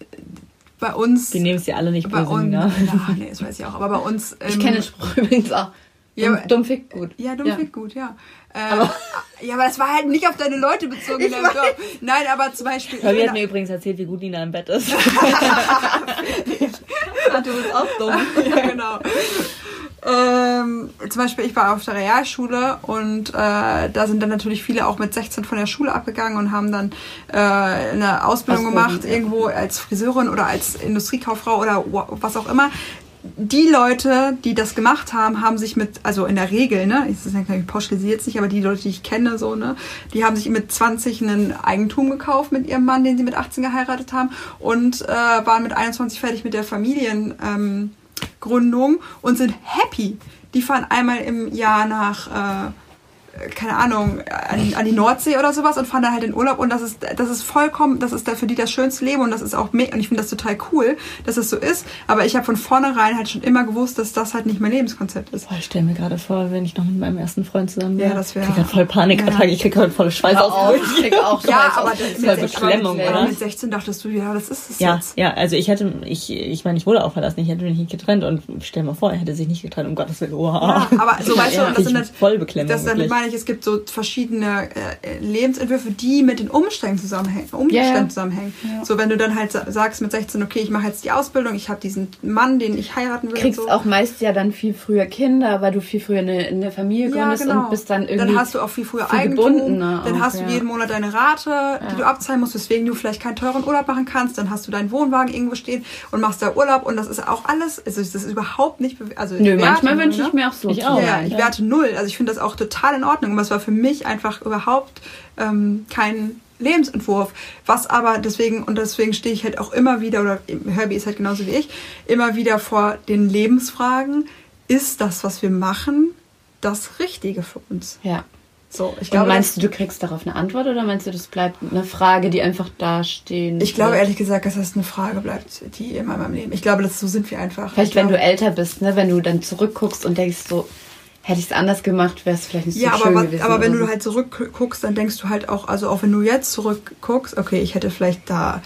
bei uns. Wir nehmen es ja alle nicht bei böse, uns. Nina. Ja, nee, das weiß ich auch. Aber bei uns. Ich ähm, kenne den Spruch übrigens auch. Ja, Dumm, dumm fickt gut. Ja, dumm Ja. fickt gut, ja. Äh, ja, aber das war halt nicht auf deine Leute bezogen in deinem Dorf. Nein, aber zum Beispiel. ich Fabi bin hat mir übrigens erzählt, wie gut Nina im Bett ist. Ah, du bist auch dumm. ja, genau. Ähm, zum Beispiel, ich war auf der Realschule und äh, da sind dann natürlich viele auch mit 16 von der Schule abgegangen und haben dann äh, eine Ausbildung Ausbildung, gemacht, irgendwo als Friseurin oder als Industriekauffrau oder wa- was auch immer. Die Leute, die das gemacht haben, haben sich mit, also in der Regel, ne, ich das ich pauschalisiere jetzt nicht, aber die Leute, die ich kenne, so, ne, die haben sich mit 20 ein Eigentum gekauft mit ihrem Mann, den sie mit 18 geheiratet haben und äh, waren mit 21 fertig mit der Familien. Ähm, und sind happy. Die fahren einmal im Jahr nach, äh, keine Ahnung, an, an die Nordsee oder sowas und fahren dann halt in Urlaub und das ist, das ist vollkommen, das ist da für die das schönste Leben und das ist auch, und ich finde das total cool, dass das so ist, aber ich habe von vornherein halt schon immer gewusst, dass das halt nicht mein Lebenskonzept ist. Boah, ich stelle mir gerade vor, wenn ich noch mit meinem ersten Freund zusammen wäre. Ja, das wär- Ich krieg voll Panikattacken, Ja. ich krieg gerade voll Schweiß aus. ich krieg auch Ja, Schweiß aber aus. das Beklemmung, aber oder? mit 16 dachtest du, ja, das ist es Ja, jetzt. ja, also ich hätte, ich, ich meine, ich wurde auch verlassen, ich hätte mich nicht getrennt und stell dir mal vor, er hätte sich nicht getrennt, um Gottes Willen. Oha. Ja, aber so weißt du, Ja, und das sind halt, voll Beklemmung, das. Meine ich, es gibt so verschiedene äh, Lebensentwürfe, die mit den Umständen zusammenhängen. Umständen Ja, ja. zusammenhängen. So, wenn du dann halt sa- sagst mit 16, okay, ich mache jetzt die Ausbildung, ich habe diesen Mann, den ich heiraten will. Du kriegst so. auch meist ja dann viel früher Kinder, weil du viel früher eine, eine Familie ja, gründest genau. und bist dann irgendwie. dann hast du auch viel früher viel Eigentum, gebundener dann auch, hast du ja. jeden Monat deine Rate, die du abzahlen musst, weswegen du vielleicht keinen teuren Urlaub machen kannst, dann hast du deinen Wohnwagen irgendwo stehen und machst da Urlaub und das ist auch alles, also das ist überhaupt nicht, also Nö, manchmal wünsche ich ne? mir auch so. Ich auch. Ja, ja, ich werte null. Also ich finde das auch total in Ordnung. Aber es war für mich einfach überhaupt ähm, kein Lebensentwurf. Was aber deswegen, und deswegen stehe ich halt auch immer wieder, oder Herbie ist halt genauso wie ich, immer wieder vor den Lebensfragen, ist das, was wir machen, das Richtige für uns? Ja. So, ich Und glaube, meinst das, du, du kriegst darauf eine Antwort oder meinst du, das bleibt eine Frage, die einfach da stehen ich glaube wird? ehrlich gesagt, dass das eine Frage bleibt, die immer in meinem Leben. Ich glaube, das, so sind wir einfach. Vielleicht, ich wenn du älter bist, ne, wenn du dann zurückguckst und denkst so, hätte ich es anders gemacht, wäre es vielleicht nicht so Ja, schön aber, wa- gewesen. aber wenn oder du so. halt zurückguckst, dann denkst du halt auch, also auch wenn du jetzt zurückguckst, okay, ich hätte vielleicht da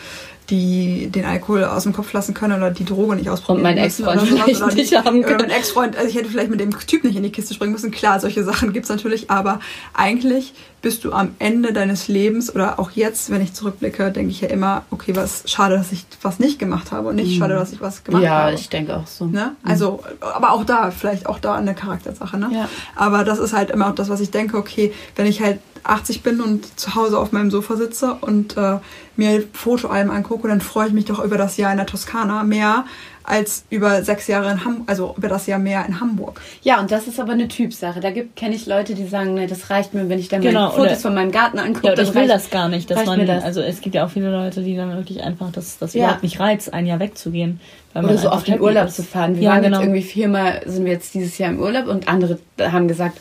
die, den Alkohol aus dem Kopf lassen können oder die Droge nicht ausprobieren Und mein Ex-Freund vielleicht oder nicht haben Oder können. mein Ex-Freund, also ich hätte vielleicht mit dem Typ nicht in die Kiste springen müssen. Klar, solche Sachen gibt's natürlich, aber eigentlich bist du am Ende deines Lebens oder auch jetzt, wenn ich zurückblicke, denke ich ja immer, okay, was schade, dass ich was nicht gemacht habe und nicht schade, dass ich was gemacht Mhm. ja, habe. ich denke auch so. Ne? Also, aber auch da, vielleicht auch da eine Charaktersache. Ne? Ja. Aber das ist halt immer auch das, was ich denke, okay, wenn ich halt 80 bin und zu Hause auf meinem Sofa sitze und äh, mir Fotoalben angucke, dann freue ich mich doch über das Jahr in der Toskana mehr als über sechs Jahre in Hamburg, also über das Jahr mehr in Hamburg. Ja, und das ist aber eine Typsache. Da gibt kenne ich Leute, die sagen, ne, das reicht mir, wenn ich dann Genau, meine Fotos oder- von meinem Garten angucke. Ja, ich will reicht- das gar nicht, dass man, das. also es gibt ja auch viele Leute, die dann wirklich einfach das, das Ja. überhaupt nicht reizt, ein Jahr wegzugehen. weil man Oder so auf den happy Urlaub ist. zu fahren. Wir ja, waren genau. jetzt irgendwie viermal, sind wir jetzt dieses Jahr im Urlaub und andere haben gesagt,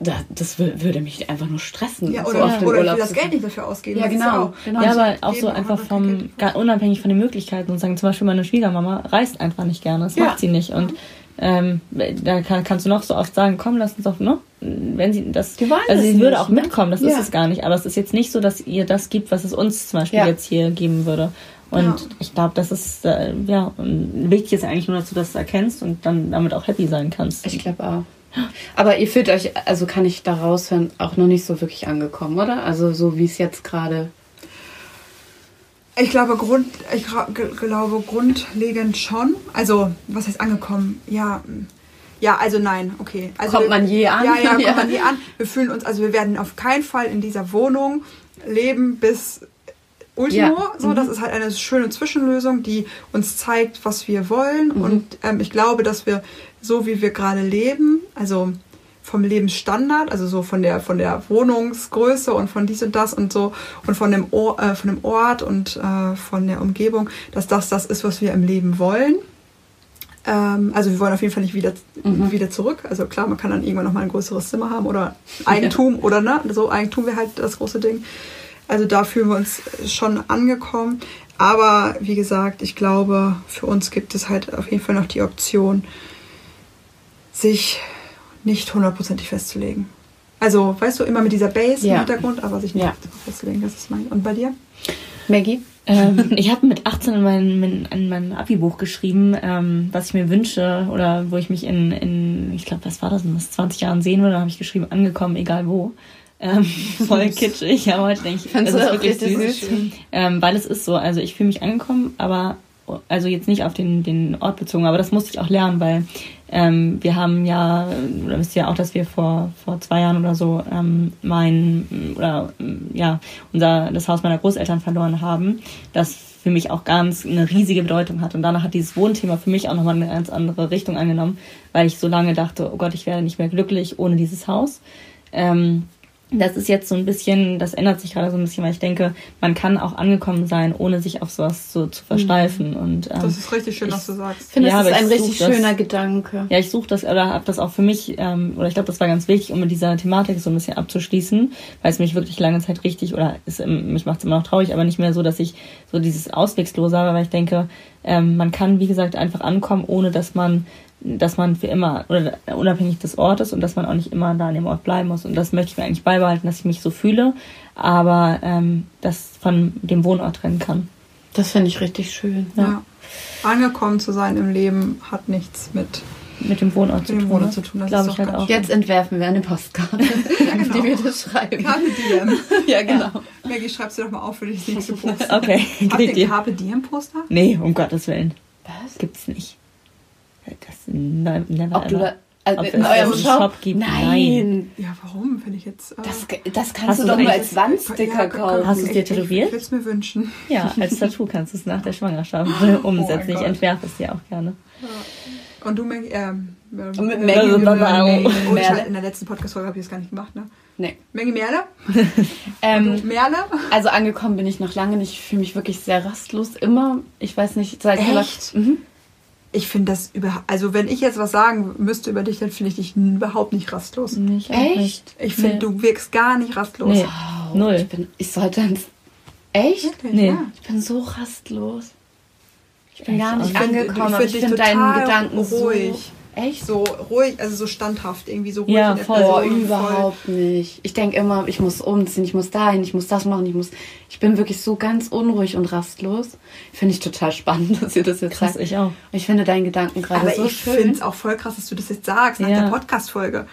da, das wür- würde mich einfach nur stressen. Ja, so oder, den oder ich will das Geld nicht dafür ausgeben. Ja, das genau, genau. Ja, aber auch so einfach vom, unabhängig von den Möglichkeiten und sagen, zum Beispiel meine Schwiegermama reist einfach nicht gerne, das Ja. macht sie nicht und ähm, da kann, kannst du noch so oft sagen, komm, lass uns doch, ne? Wenn sie das, Die wollen also das sie würde nicht, auch ne? mitkommen, das Ja. ist es gar nicht, aber es ist jetzt nicht so, dass ihr das gibt, was es uns zum Beispiel Ja. jetzt hier geben würde. Und Ja. ich glaube, das ist, äh, ja, wichtig ist eigentlich nur, dass du das erkennst und dann damit auch happy sein kannst. Ich glaube auch. Aber ihr fühlt euch, also kann ich da raushören, auch noch nicht so wirklich angekommen, oder? Also so wie es jetzt gerade. Ich glaube, Grund, ich glaube grundlegend schon. Also, was heißt angekommen? Ja, mm, ja, also nein, okay. Also Kommt wir- man je an? Ja, ja, kommt Ja. man je an. Wir fühlen uns, also wir werden auf keinen Fall in dieser Wohnung leben bis Ultimo. Ja. So, Mhm. das ist halt eine schöne Zwischenlösung, die uns zeigt, was wir wollen. Mhm. Und ähm, ich glaube, dass wir so wie wir gerade leben, also vom Lebensstandard, also so von der von der Wohnungsgröße und von dies und das und so und von dem Or äh, von dem Ort und äh, von der Umgebung, dass das das ist, was wir im Leben wollen. Ähm, also wir wollen auf jeden Fall nicht wieder Mhm. wieder zurück. Also klar, man kann dann irgendwann noch mal ein größeres Zimmer haben oder Eigentum oder ne, so Eigentum wäre halt das große Ding. Also da fühlen wir uns schon angekommen. Aber wie gesagt, ich glaube, für uns gibt es halt auf jeden Fall noch die Option, sich nicht hundertprozentig festzulegen. Also, weißt du, immer mit dieser Base Ja. im Hintergrund, aber sich nicht Ja. festzulegen, das ist mein. Und bei dir? Maggie? Ähm, ich habe mit 18 in mein, in mein Abi-Buch geschrieben, ähm, was ich mir wünsche oder wo ich mich in, in ich glaube, was war das, in was, 20 Jahren sehen würde. Da habe ich geschrieben, angekommen, egal wo. Ähm, voll kitschig, aber denke ich, Findest das du ist wirklich süß. Ähm, weil es ist so, also ich fühle mich angekommen, aber also jetzt nicht auf den, den Ort bezogen, aber das musste ich auch lernen, weil ähm, wir haben ja, oder wisst ihr ja auch, dass wir vor, vor zwei Jahren oder so ähm, mein, oder ja, unser, das Haus meiner Großeltern verloren haben, das für mich auch ganz eine riesige Bedeutung hat. Und danach hat dieses Wohnthema für mich auch nochmal eine ganz andere Richtung angenommen, weil ich so lange dachte, oh Gott, ich werde nicht mehr glücklich ohne dieses Haus. Ähm, das ist jetzt so ein bisschen, das ändert sich gerade so ein bisschen, weil ich denke, man kann auch angekommen sein, ohne sich auf sowas so zu versteifen. Und, ähm, Das ist richtig schön, ich- was du sagst. Ich finde, Ja, das ist ein ich richtig such das- schöner Gedanke. ja, ich suche das oder habe das auch für mich, ähm, oder ich glaube, das war ganz wichtig, um mit dieser Thematik so ein bisschen abzuschließen, weil es mich wirklich lange Zeit richtig, oder ist, ähm, mich macht es immer noch traurig, aber nicht mehr so, dass ich so dieses Auswegslose habe, weil ich denke, ähm, man kann, wie gesagt, einfach ankommen, ohne dass man dass man für immer oder unabhängig des Ortes und dass man auch nicht immer da an dem Ort bleiben muss. Und das möchte ich mir eigentlich beibehalten, dass ich mich so fühle, aber ähm, das von dem Wohnort trennen kann. Das finde ich richtig schön. Ja. Angekommen zu sein im Leben hat nichts mit Mit dem Wohnort zu Mit dem tun. Wohnort ne? zu tun, das Glaube ich halt auch. Jetzt entwerfen wir eine Postkarte, genau. die wir das schreiben. Carpe Diem. Ja, genau. Maggie, schreibst du doch mal auf für dich nächste Poster. Okay, Habt ihr. Carpe Diem Poster? Nee, um Gottes Willen. Was? Gibt's nicht. Das ne- never Ob du da, also Ob in es eurem Shop? Shop gibt? Nein. Ja, warum? Finde ich jetzt. Äh, Das, das kannst du doch nur als Wandsticker ja, kaufen. Hast du es dir ich- Ich, tätowiert? ich würde es mir wünschen. Ja, als Tattoo kannst du es nach der Schwangerschaft umsetzen. ich Gott. entwerfe es dir auch gerne. Und du, Maggie, ähm, mit äh, Maggie, Maggie, mit Maggie. Oh, ich, in der letzten Podcast-Folge habe ich das gar nicht gemacht, ne? Nee. Maggie Merle? Ähm, Merle? also angekommen bin ich noch lange nicht. Ich fühle mich wirklich sehr rastlos. Immer. Ich weiß nicht, seit Echt? Mhm. Ich finde das überhaupt, also wenn ich jetzt was sagen müsste über dich, dann finde ich dich überhaupt nicht rastlos. Nicht Echt? Ich finde, Nee. du wirkst gar nicht rastlos. Nee. Wow, Null. Ich, bin, ich sollte ins. Echt? Wirklich, Nee. Ja. Ich bin so rastlos. Ich bin Echt? gar nicht Ich find- angekommen, ich aber find ich finde deinen total Gedanken ruhig. so. Echt? So ruhig, also so standhaft, irgendwie so ruhig Ja, in der voll. Person. überhaupt nicht. Ich denke immer, ich muss umziehen, ich muss dahin, ich muss das machen, ich muss. Ich bin wirklich so ganz unruhig und rastlos. Finde ich total spannend, dass ihr das jetzt Krass, sagt. ich auch. Ich finde deinen Gedanken gerade Aber so ich schön. finde es auch voll krass, dass du das jetzt sagst nach Ja. der Podcast-Folge.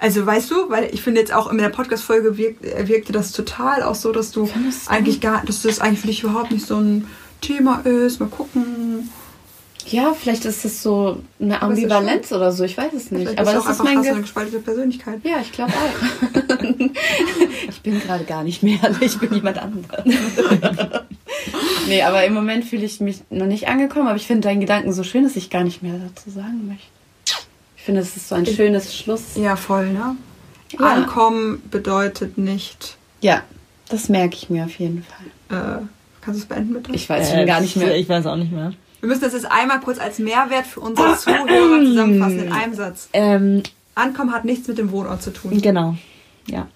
Also weißt du, weil ich finde jetzt auch in der Podcast-Folge wirkt, äh, wirkte das total auch so, dass du? eigentlich gar, dass das eigentlich für dich überhaupt nicht so ein Thema ist. Mal gucken. Ja, vielleicht ist es so eine Ambivalenz oder so, ich weiß es nicht. Vielleicht Aber das auch ist einfach mein du eine Ge gespaltene Persönlichkeit. Ja, ich glaube auch. ich bin gerade gar nicht mehr, ich bin jemand anderes. nee, aber im Moment fühle ich mich noch nicht angekommen, aber ich finde deinen Gedanken so schön, dass ich gar nicht mehr dazu sagen möchte. Ich finde, es ist so ein schönes Schluss. Ja, voll, ne? Ja. Ankommen bedeutet nicht. Ja, das merke ich mir auf jeden Fall. Äh, kannst du es beenden bitte? Ich weiß schon gar nicht mehr. Ich weiß auch nicht mehr. Wir müssen das jetzt einmal kurz als Mehrwert für unsere Zuhörer zusammenfassen in einem Satz. Ähm, Ankommen hat nichts mit dem Wohnort zu tun. genau. Ja.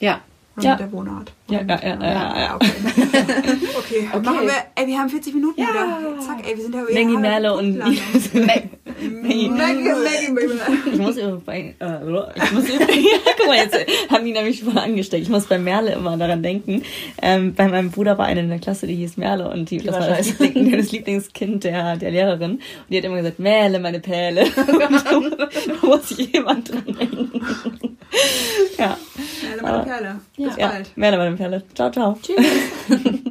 Ja. Und Ja. mit der Wohnart. Ja, ja, ja, ja, ja. okay. okay. Machen wir, ey, wir haben 40 Minuten Ja. wieder. Zack, ey, wir sind ja Maggie Merle und Maggie, Maggie. Maggie, Maggie. Ich muss bei, äh, ich muss übrigens, guck mal, jetzt haben die nämlich voll angesteckt. Ich muss bei Merle immer daran denken. Ähm, bei meinem Bruder war eine in der Klasse, die hieß Merle und die, das war das. Liebling, das Lieblingskind der, der Lehrerin. Und die hat immer gesagt, Merle, meine Perle. Und da muss sich jemand dran denken. Ja. Merle, meine Perle. Bis ja. bald. Merle, meine Perle. Ciao, ciao. Tschüss.